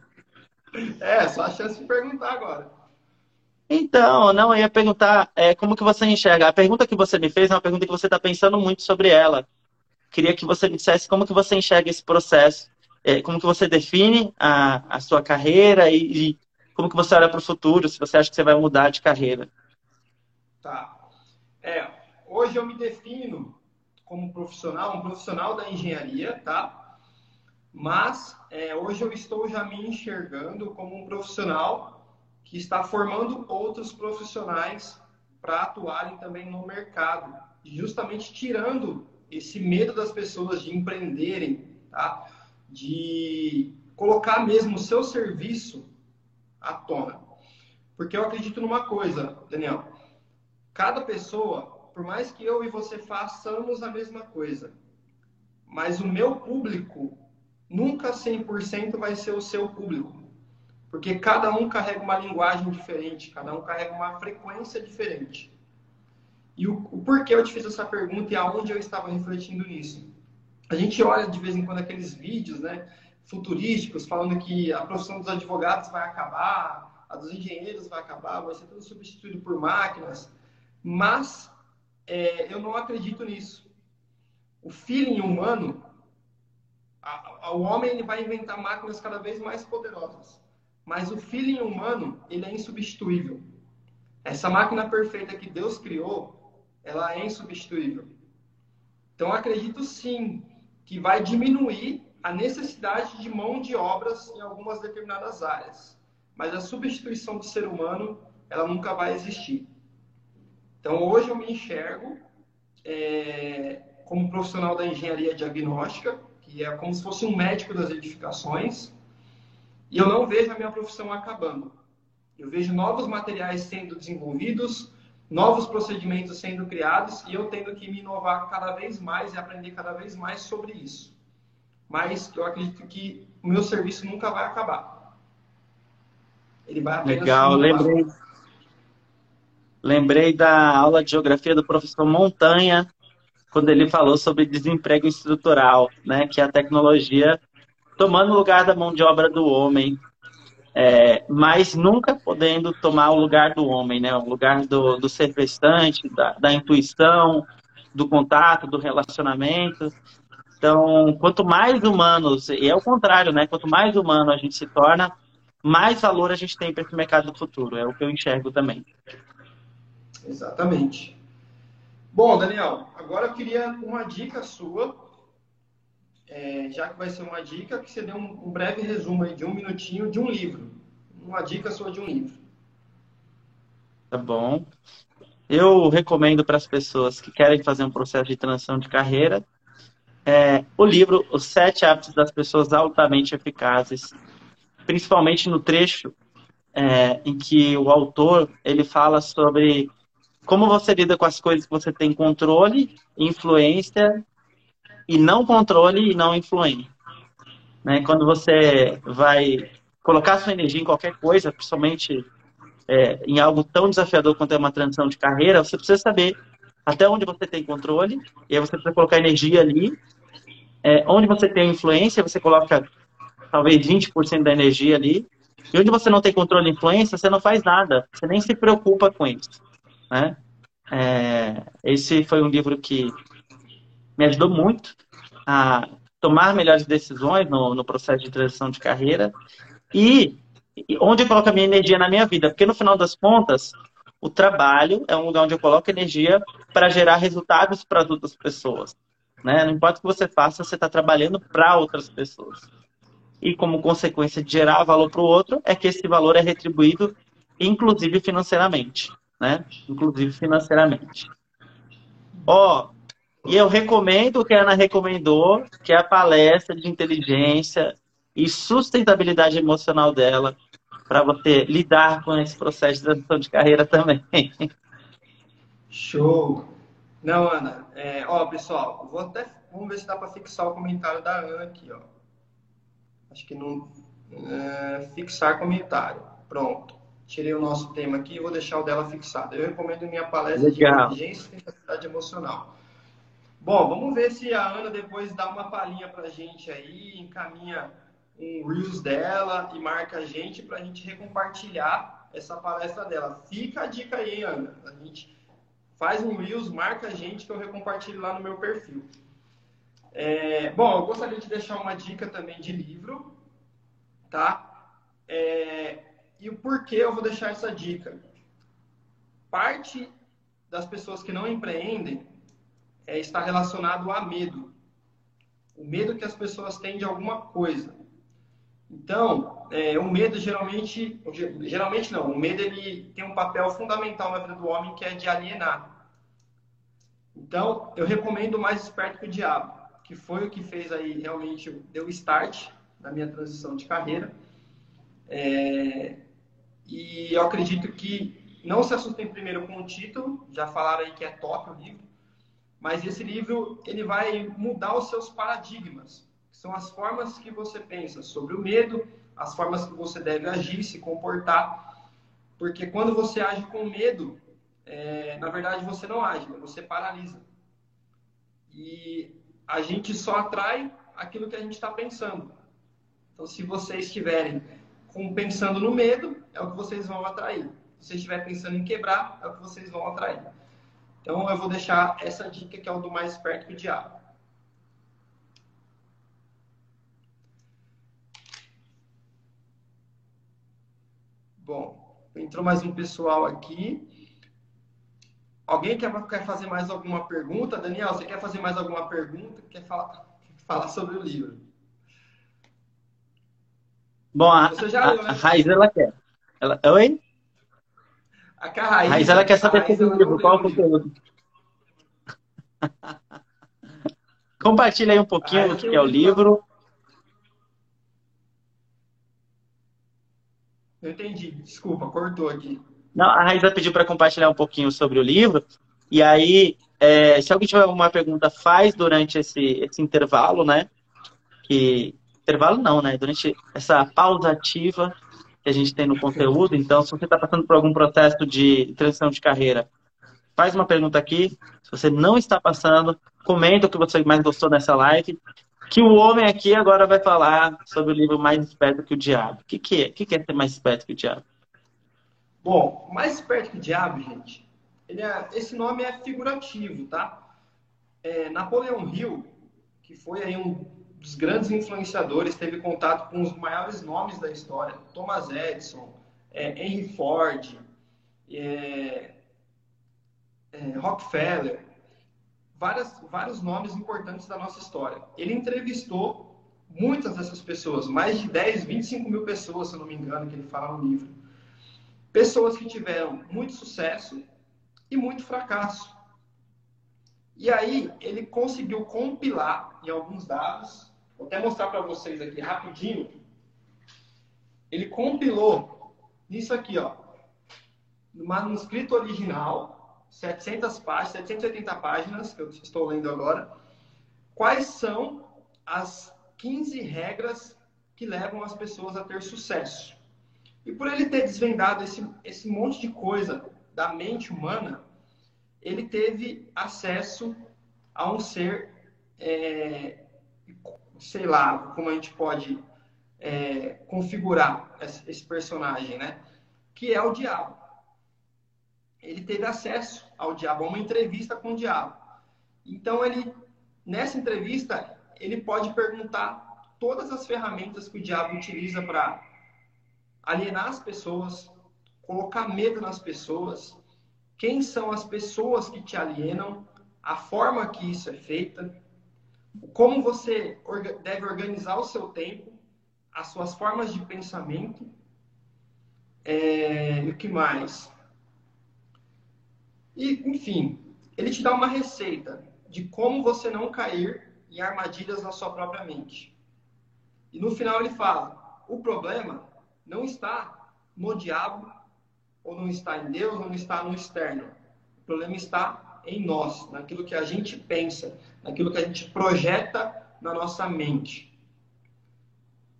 É, só a chance de perguntar agora. Então, não, eu ia perguntar é, como que você enxerga. A pergunta que você me fez é uma pergunta que você está pensando muito sobre ela. Queria que você me dissesse como que você enxerga esse processo é, como que você define a, a sua carreira e, e como que você olha para o futuro, se você acha que você vai mudar de carreira. Tá. É, hoje eu me defino como profissional, um profissional da engenharia, tá? Mas é, hoje eu estou já me enxergando como um profissional que está formando outros profissionais para atuarem também no mercado, justamente tirando esse medo das pessoas de empreenderem, tá? de colocar mesmo o seu serviço à tona. Porque eu acredito numa coisa, Daniel. Cada pessoa, por mais que eu e você façamos a mesma coisa, mas o meu público nunca 100% vai ser o seu público. Porque cada um carrega uma linguagem diferente, cada um carrega uma frequência diferente. E o, o porquê eu te fiz essa pergunta e aonde eu estava refletindo nisso? a gente olha de vez em quando aqueles vídeos, né, futurísticos, falando que a profissão dos advogados vai acabar, a dos engenheiros vai acabar, vai ser tudo substituído por máquinas. Mas é, eu não acredito nisso. O feeling humano, a, o homem ele vai inventar máquinas cada vez mais poderosas. Mas o feeling humano, ele é insubstituível. Essa máquina perfeita que Deus criou, ela é insubstituível. Então, acredito sim que vai diminuir a necessidade de mão de obras em algumas determinadas áreas. Mas a substituição do ser humano, ela nunca vai existir. Então, hoje eu me enxergo é, como profissional da engenharia diagnóstica, que é como se fosse um médico das edificações, e eu não vejo a minha profissão acabando. Eu vejo novos materiais sendo desenvolvidos, novos procedimentos sendo criados e eu tendo que me inovar cada vez mais e aprender cada vez mais sobre isso. Mas eu acredito que o meu serviço nunca vai acabar. Ele vai Legal, lembrei. Lembrei da aula de geografia do professor Montanha, quando ele falou sobre desemprego estrutural, né, que é a tecnologia tomando o lugar da mão de obra do homem, é, mas nunca podendo tomar o lugar do homem, né, o lugar do, do ser prestante, da, da intuição, do contato, do relacionamento. Então, quanto mais humanos, e é o contrário, né? Quanto mais humano a gente se torna, mais valor a gente tem para esse mercado do futuro. É o que eu enxergo também. Exatamente. Bom, Daniel, agora eu queria uma dica sua, é, já que vai ser uma dica, que você dê um, um breve resumo aí de um minutinho de um livro. Uma dica sua de um livro. Tá bom. Eu recomendo para as pessoas que querem fazer um processo de transição de carreira é, o livro Os Sete Hábitos das Pessoas Altamente Eficazes, principalmente no trecho é, em que o autor ele fala sobre como você lida com as coisas que você tem controle, influência e não controle e não influência. Né? Quando você vai colocar sua energia em qualquer coisa, principalmente é, em algo tão desafiador quanto é uma transição de carreira, você precisa saber até onde você tem controle, e aí você precisa colocar energia ali é, onde você tem influência, você coloca talvez 20% da energia ali. E onde você não tem controle de influência, você não faz nada. Você nem se preocupa com isso. Né? É, esse foi um livro que me ajudou muito a tomar melhores decisões no, no processo de transição de carreira e, e onde eu coloco a minha energia na minha vida. Porque no final das contas, o trabalho é um lugar onde eu coloco energia para gerar resultados para as outras pessoas. Né? Não importa o que você faça, você está trabalhando para outras pessoas. E como consequência de gerar valor para o outro, é que esse valor é retribuído, inclusive financeiramente. Né? Inclusive financeiramente. Ó, oh, e eu recomendo o que a Ana recomendou, que é a palestra de inteligência e sustentabilidade emocional dela, para você lidar com esse processo de transição de carreira também. Show! Não, Ana. É, ó, pessoal, vou até, vamos ver se dá para fixar o comentário da Ana aqui, ó. Acho que não. É, fixar comentário. Pronto. Tirei o nosso tema aqui e vou deixar o dela fixado. Eu recomendo minha palestra Legal. de inteligência e capacidade emocional. Bom, vamos ver se a Ana depois dá uma palhinha pra gente aí, encaminha um Reels dela e marca a gente para a gente recompartilhar essa palestra dela. Fica a dica aí, Ana. A gente faz um Reels, marca a gente que eu recompartilho lá no meu perfil. É, bom, eu gostaria de deixar uma dica também de livro, tá? É, e o porquê eu vou deixar essa dica? Parte das pessoas que não empreendem é, está relacionado a medo. O medo que as pessoas têm de alguma coisa. Então, é, o medo geralmente, geralmente não, o medo ele tem um papel fundamental na vida do homem que é de alienar. Então, eu recomendo Mais Esperto que o Diabo, que foi o que fez aí realmente, deu start na minha transição de carreira. É, e eu acredito que não se assustem primeiro com o título, já falaram aí que é top o livro, mas esse livro ele vai mudar os seus paradigmas são as formas que você pensa sobre o medo, as formas que você deve agir, se comportar. Porque quando você age com medo, é, na verdade você não age, você paralisa. E a gente só atrai aquilo que a gente está pensando. Então, se vocês estiverem pensando no medo, é o que vocês vão atrair. Se você estiver pensando em quebrar, é o que vocês vão atrair. Então, eu vou deixar essa dica que é o do mais perto que o diabo. Bom, entrou mais um pessoal aqui. Alguém quer, quer fazer mais alguma pergunta? Daniel, você quer fazer mais alguma pergunta? Quer falar, quer falar sobre o livro? Bom, a, a, né? a Raiz, ela quer. Ela, oi? A, a Raiz, Raiz, ela quer saber o livro. Qual o conteúdo? Compartilha aí um pouquinho do que é o livro. Eu entendi. Desculpa, cortou aqui. Não, a Raíssa pediu para compartilhar um pouquinho sobre o livro. E aí, é, se alguém tiver alguma pergunta, faz durante esse, esse intervalo, né? Que intervalo não, né? Durante essa pausa ativa que a gente tem no conteúdo. Então, se você está passando por algum processo de transição de carreira, faz uma pergunta aqui. Se você não está passando, comenta o que você mais gostou nessa live. Que o homem aqui agora vai falar sobre o livro Mais Esperto que o Diabo. O que, que é? O que é ser mais esperto que o diabo? Bom, mais esperto que o diabo, gente, é, esse nome é figurativo, tá? É, Napoleão Hill, que foi aí um dos grandes influenciadores, teve contato com os maiores nomes da história, Thomas Edison, é, Henry Ford, é, é, Rockefeller, várias, vários nomes importantes da nossa história. Ele entrevistou muitas dessas pessoas, mais de 10, 25 mil pessoas, se eu não me engano, que ele fala no livro. Pessoas que tiveram muito sucesso e muito fracasso. E aí ele conseguiu compilar em alguns dados, vou até mostrar para vocês aqui rapidinho. Ele compilou nisso aqui, ó, no manuscrito original, 700 páginas, 780 páginas que eu estou lendo agora. Quais são as 15 regras que levam as pessoas a ter sucesso? E por ele ter desvendado esse, esse monte de coisa da mente humana, ele teve acesso a um ser, é, sei lá, como a gente pode é, configurar esse, personagem, né? Que é o diabo. Ele teve acesso ao diabo, a uma entrevista com o diabo. Então ele, nessa entrevista, ele pode perguntar todas as ferramentas que o diabo utiliza para alienar as pessoas, colocar medo nas pessoas, quem são as pessoas que te alienam, a forma que isso é feita, como você deve organizar o seu tempo, as suas formas de pensamento, é, e o que mais? E, enfim, ele te dá uma receita de como você não cair em armadilhas na sua própria mente. E no final ele fala: o problema não está no diabo, ou não está em Deus, ou não está no externo. O problema está em nós, naquilo que a gente pensa, naquilo que a gente projeta na nossa mente.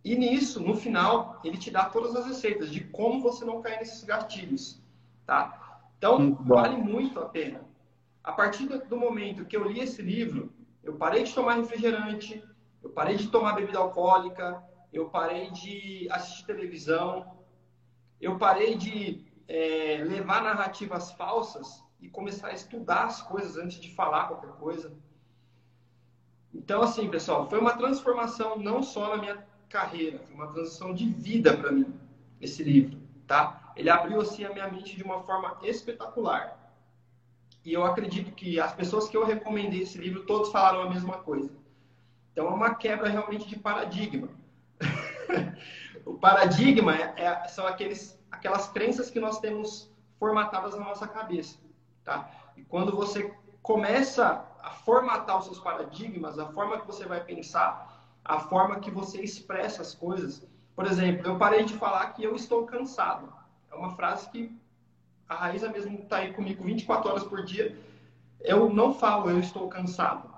E nisso, no final, ele te dá todas as receitas de como você não cair nesses gatilhos, tá? Então, vale muito a pena. A partir do momento que eu li esse livro, eu parei de tomar refrigerante, eu parei de tomar bebida alcoólica, eu parei de assistir televisão, eu parei de é, levar narrativas falsas e começar a estudar as coisas antes de falar qualquer coisa. Então, assim, pessoal, foi uma transformação não só na minha carreira, foi uma transição de vida para mim, esse livro, tá? Ele abriu, assim, a minha mente de uma forma espetacular. E eu acredito que as pessoas que eu recomendei esse livro, todos falaram a mesma coisa. Então, é uma quebra realmente de paradigma o paradigma é, é, são aqueles, aquelas crenças que nós temos formatadas na nossa cabeça, tá? E quando você começa a formatar os seus paradigmas, a forma que você vai pensar, a forma que você expressa as coisas. Por exemplo, eu parei de falar que eu estou cansado. É uma frase que a Raíza mesmo está aí comigo 24 horas por dia. Eu não falo eu estou cansado.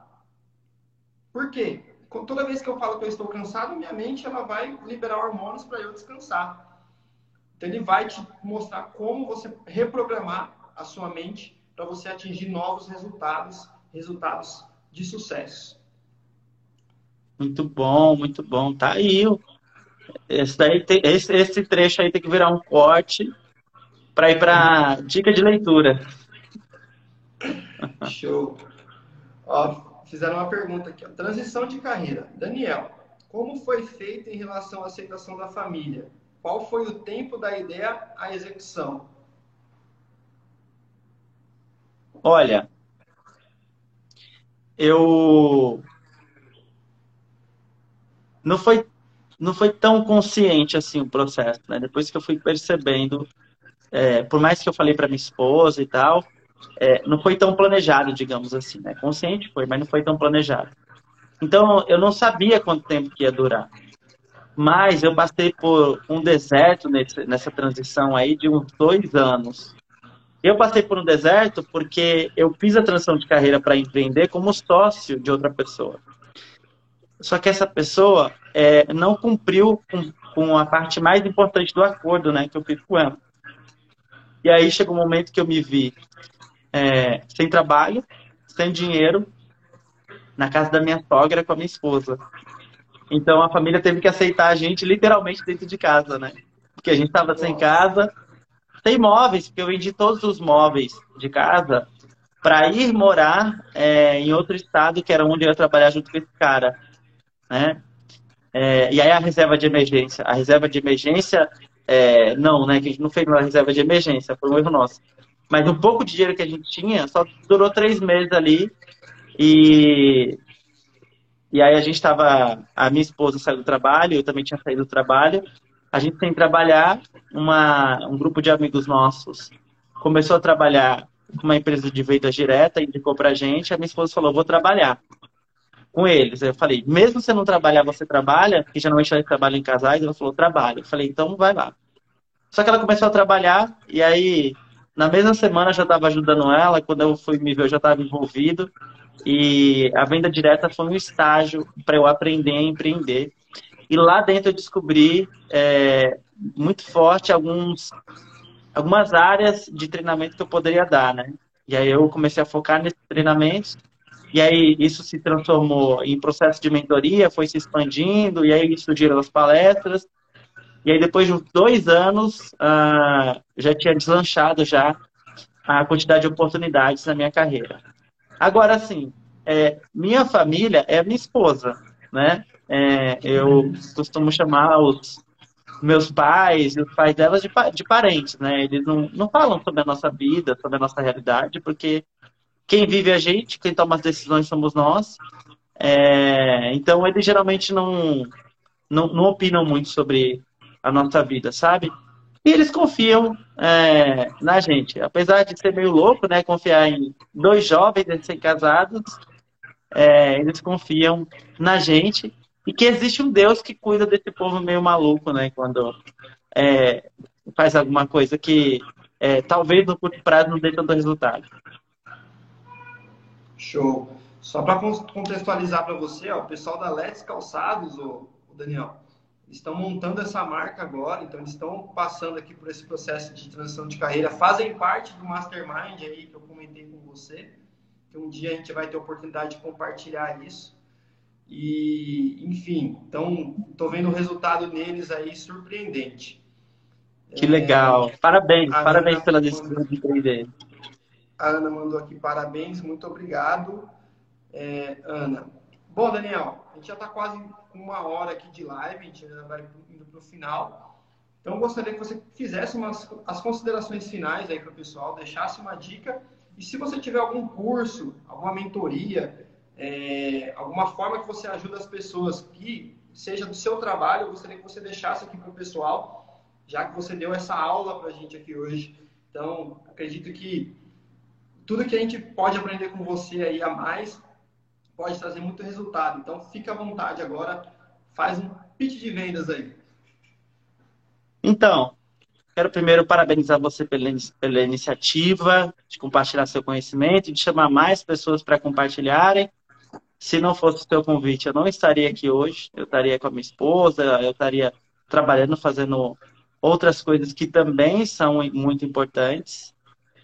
Por quê? toda vez que eu falo que eu estou cansado, minha mente ela vai liberar hormônios para eu descansar. Então ele vai te mostrar como você reprogramar a sua mente para você atingir novos resultados, resultados de sucesso. Muito bom, muito bom. Tá aí. Esse, daí tem, esse, esse trecho aí tem que virar um corte para ir para dica de leitura. Show. Ó, fizeram uma pergunta aqui. Ó. Transição de carreira. Daniel, como foi feito em relação à aceitação da família? Qual foi o tempo da ideia à execução? Olha, eu não foi não foi tão consciente assim o processo, né? Depois que eu fui percebendo, é, por mais que eu falei para minha esposa e tal, é, não foi tão planejado, digamos assim, né? Consciente foi, mas não foi tão planejado. Então, eu não sabia quanto tempo que ia durar. Mas eu passei por um deserto nesse, nessa transição aí de uns dois anos. Eu passei por um deserto porque eu fiz a transição de carreira para empreender como sócio de outra pessoa. Só que essa pessoa é, não cumpriu com, com, a parte mais importante do acordo né, que eu fiz com ela. E aí chegou um momento que eu me vi é, sem trabalho, sem dinheiro, na casa da minha sogra com a minha esposa. Então a família teve que aceitar a gente literalmente dentro de casa, né? Porque a gente estava sem casa, sem móveis, porque eu vendi todos os móveis de casa para ir morar é, em outro estado, que era onde eu ia trabalhar junto com esse cara né? É, e aí a reserva de emergência. A reserva de emergência, é, não, né? Que a gente não fez uma reserva de emergência, foi um erro nosso. Mas o pouco de dinheiro que a gente tinha só durou três meses ali. E, e aí a gente estava. A minha esposa saiu do trabalho, eu também tinha saído do trabalho. A gente tem que trabalhar, uma, um grupo de amigos nossos começou a trabalhar com uma empresa de venda direta, indicou pra gente, a minha esposa falou, vou trabalhar com eles. Eu falei, mesmo você não trabalhar, você trabalha? Que geralmente ela trabalha em casais. Ela falou, trabalho. Eu falei, então vai lá. Só que ela começou a trabalhar e aí, na mesma semana, já estava ajudando ela. Quando eu fui me ver, eu já estava envolvido. E a venda direta foi um estágio para eu aprender a empreender. E lá dentro eu descobri é, muito forte alguns, algumas áreas de treinamento que eu poderia dar, né? E aí eu comecei a focar nesses treinamentos e aí isso se transformou em processo de mentoria, foi se expandindo, e aí surgiram as palestras. E aí depois de dois anos, uh, já tinha deslanchado já a quantidade de oportunidades na minha carreira. Agora, assim, é, minha família é minha esposa, né? É, eu costumo chamar os meus pais e os pais delas de, de parentes, né? Eles não, não falam sobre a nossa vida, sobre a nossa realidade, porque quem vive a gente, quem toma as decisões somos nós. É, então, eles geralmente não, não, não, opinam muito sobre a nossa vida, sabe? E eles confiam é, na gente. Apesar de ser meio louco, né? Confiar em dois jovens recém-casados, é, eles confiam na gente e que existe um Deus que cuida desse povo meio maluco, né? Quando é, faz alguma coisa que é, talvez no curto prazo não dê tanto resultado. Show. Só para contextualizar para você, ó, o pessoal da Let's Calçados, o Daniel, estão montando essa marca agora, então eles estão passando aqui por esse processo de transição de carreira, fazem parte do Mastermind aí que eu comentei com você, que um dia a gente vai ter a oportunidade de compartilhar isso. E, enfim, então estou vendo o resultado neles aí surpreendente. Que legal. Parabéns, parabéns pela decisão de empreender. A Ana mandou aqui parabéns, muito obrigado, é, Ana. Bom, Daniel, a gente já está quase uma hora aqui de live, a gente já vai indo para o final. Então, eu gostaria que você fizesse umas, as considerações finais aí para o pessoal, deixasse uma dica. E se você tiver algum curso, alguma mentoria, é, alguma forma que você ajuda as pessoas que seja do seu trabalho, eu gostaria que você deixasse aqui para o pessoal, já que você deu essa aula para a gente aqui hoje. Então, acredito que tudo que a gente pode aprender com você aí a mais pode trazer muito resultado. Então, fica à vontade agora, faz um pitch de vendas aí. Então, quero primeiro parabenizar você pela, pela iniciativa de compartilhar seu conhecimento de chamar mais pessoas para compartilharem. Se não fosse o seu convite, eu não estaria aqui hoje. Eu estaria com a minha esposa, eu estaria trabalhando, fazendo outras coisas que também são muito importantes.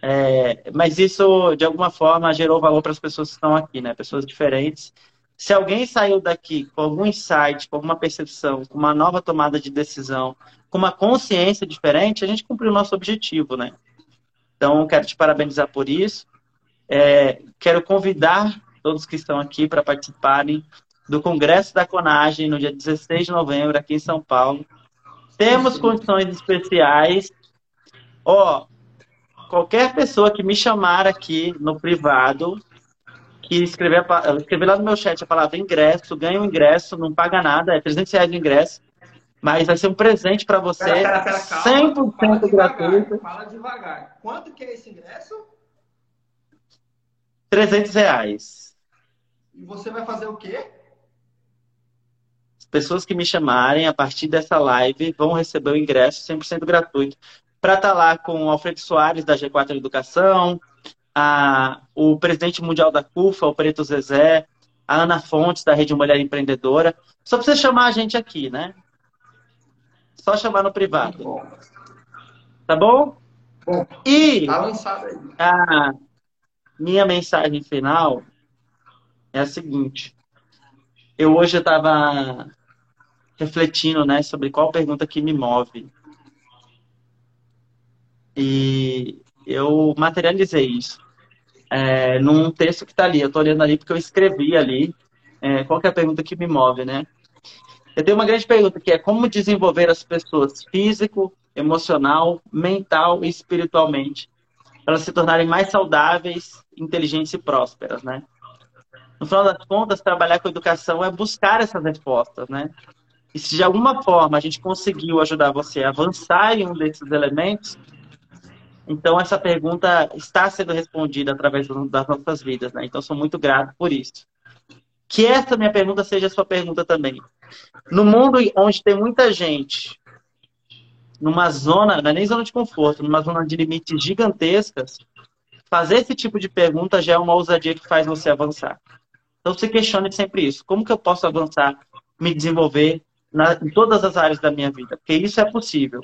É, mas isso, de alguma forma, gerou valor para as pessoas que estão aqui, né? Pessoas diferentes. Se alguém saiu daqui com algum insight, com alguma percepção, com uma nova tomada de decisão, com uma consciência diferente, a gente cumpriu o nosso objetivo, né? Então, quero te parabenizar por isso. É, quero convidar todos que estão aqui para participarem do Congresso da Conagem no dia 16 de novembro, aqui em São Paulo. Temos condições especiais. Ó, qualquer pessoa que me chamar aqui no privado, que escrever, escrever lá no meu chat a palavra ingresso, ganha um ingresso, não paga nada, é 300 reais de ingresso, mas vai ser um presente para você, pera, pera, pera, calma, 100% fala gratuito. Fala devagar. Quanto que é esse ingresso? 300 reais. E você vai fazer o quê? As pessoas que me chamarem a partir dessa live vão receber o ingresso 100% gratuito para estar tá lá com o Alfredo Soares, da G4 Educação, a, o presidente mundial da CUFA, o Preto Zezé, a Ana Fontes, da Rede Mulher Empreendedora. Só precisa chamar a gente aqui, né? Só chamar no privado. Bom. Tá bom? Bom, e tá lançado aí. a minha mensagem final é a seguinte. Eu hoje estava refletindo né, sobre qual pergunta que me move. E eu materializei isso é, num texto que está ali. Eu estou olhando ali porque eu escrevi ali é, qual é a pergunta que me move, né? Eu tenho uma grande pergunta que é como desenvolver as pessoas físico, emocional, mental e espiritualmente para se tornarem mais saudáveis, inteligentes e prósperas, né? No final das contas, trabalhar com educação é buscar essas respostas, né? E se de alguma forma a gente conseguiu ajudar você a avançar em um desses elementos, então essa pergunta está sendo respondida através das nossas vidas, né? Então sou muito grato por isso. Que essa minha pergunta seja a sua pergunta também. No mundo onde tem muita gente numa zona, não é nem zona de conforto, numa zona de limites gigantescas, fazer esse tipo de pergunta já é uma ousadia que faz você avançar. Então se questione sempre isso. Como que eu posso avançar, me desenvolver na, em todas as áreas da minha vida? Porque isso é possível.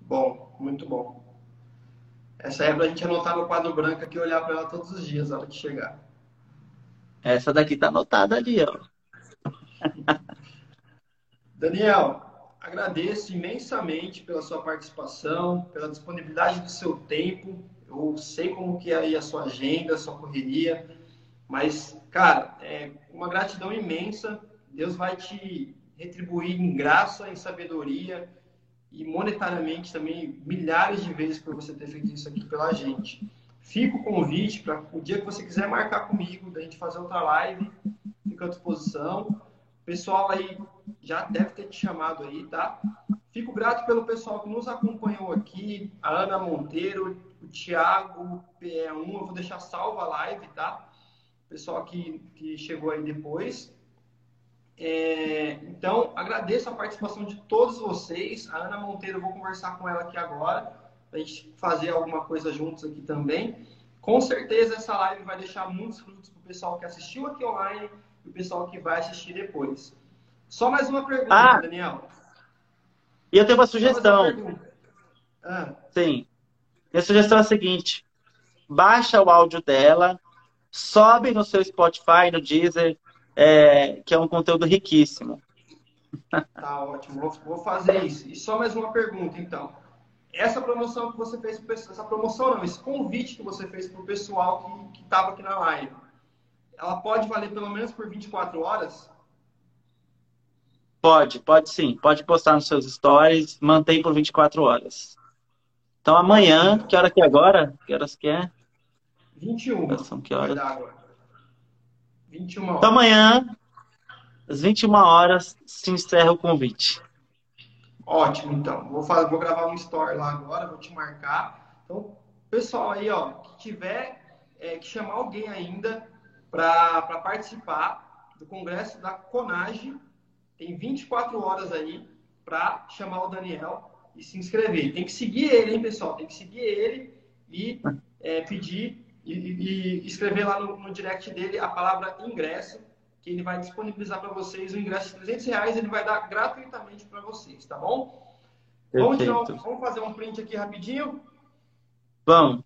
Bom, muito bom. Essa é pra gente anotar no quadro branco aqui e olhar para ela todos os dias, na hora de chegar. Essa daqui tá anotada ali, ó. Daniel, agradeço imensamente pela sua participação, pela disponibilidade do seu tempo. Eu sei como que é aí a sua agenda, a sua correria, mas, cara, é uma gratidão imensa. Deus vai te retribuir em graça, em sabedoria, e monetariamente também milhares de vezes por você ter feito isso aqui pela gente. Fica o convite para o dia que você quiser marcar comigo, da gente fazer outra live, fica à disposição. O pessoal aí já deve ter te chamado aí, tá? Fico grato pelo pessoal que nos acompanhou aqui, a Ana Monteiro, o Thiago PE1, eu vou deixar salva a live, tá? Pessoal que, que chegou aí depois. É, então, agradeço a participação de todos vocês. A Ana Monteiro, eu vou conversar com ela aqui agora, para a gente fazer alguma coisa juntos aqui também. Com certeza, essa live vai deixar muitos frutos para o pessoal que assistiu aqui online e o pessoal que vai assistir depois. Só mais uma pergunta, ah, Daniel. E eu tenho uma sugestão. Uma ah. Sim. Minha sugestão é a seguinte: baixa o áudio dela, sobe no seu Spotify, no Deezer, é, que é um conteúdo riquíssimo. Tá ótimo, vou, fazer isso. E só mais uma pergunta, então. Essa promoção que você fez para essa promoção não, esse convite que você fez para o pessoal que estava aqui na live, ela pode valer pelo menos por 24 horas? Pode, pode sim. Pode postar nos seus stories, mantém por 24 horas. Então amanhã, que hora que é agora? Que horas que é? 21. São que horas? 21 horas. Então, amanhã, às 21 horas, se encerra o convite. Ótimo, então. Vou, fazer, vou gravar um story lá agora, vou te marcar. Então, pessoal aí, ó, que tiver é, que chamar alguém ainda para participar do congresso da Conage, tem 24 horas aí para chamar o Daniel e se inscrever. Tem que seguir ele, hein, pessoal? Tem que seguir ele e é, pedir e, e escrever lá no, no, direct dele a palavra ingresso, que ele vai disponibilizar para vocês o ingresso de 300 reais, ele vai dar gratuitamente para vocês, tá bom? Vamos, tirar, vamos, fazer um print aqui rapidinho? Vamos.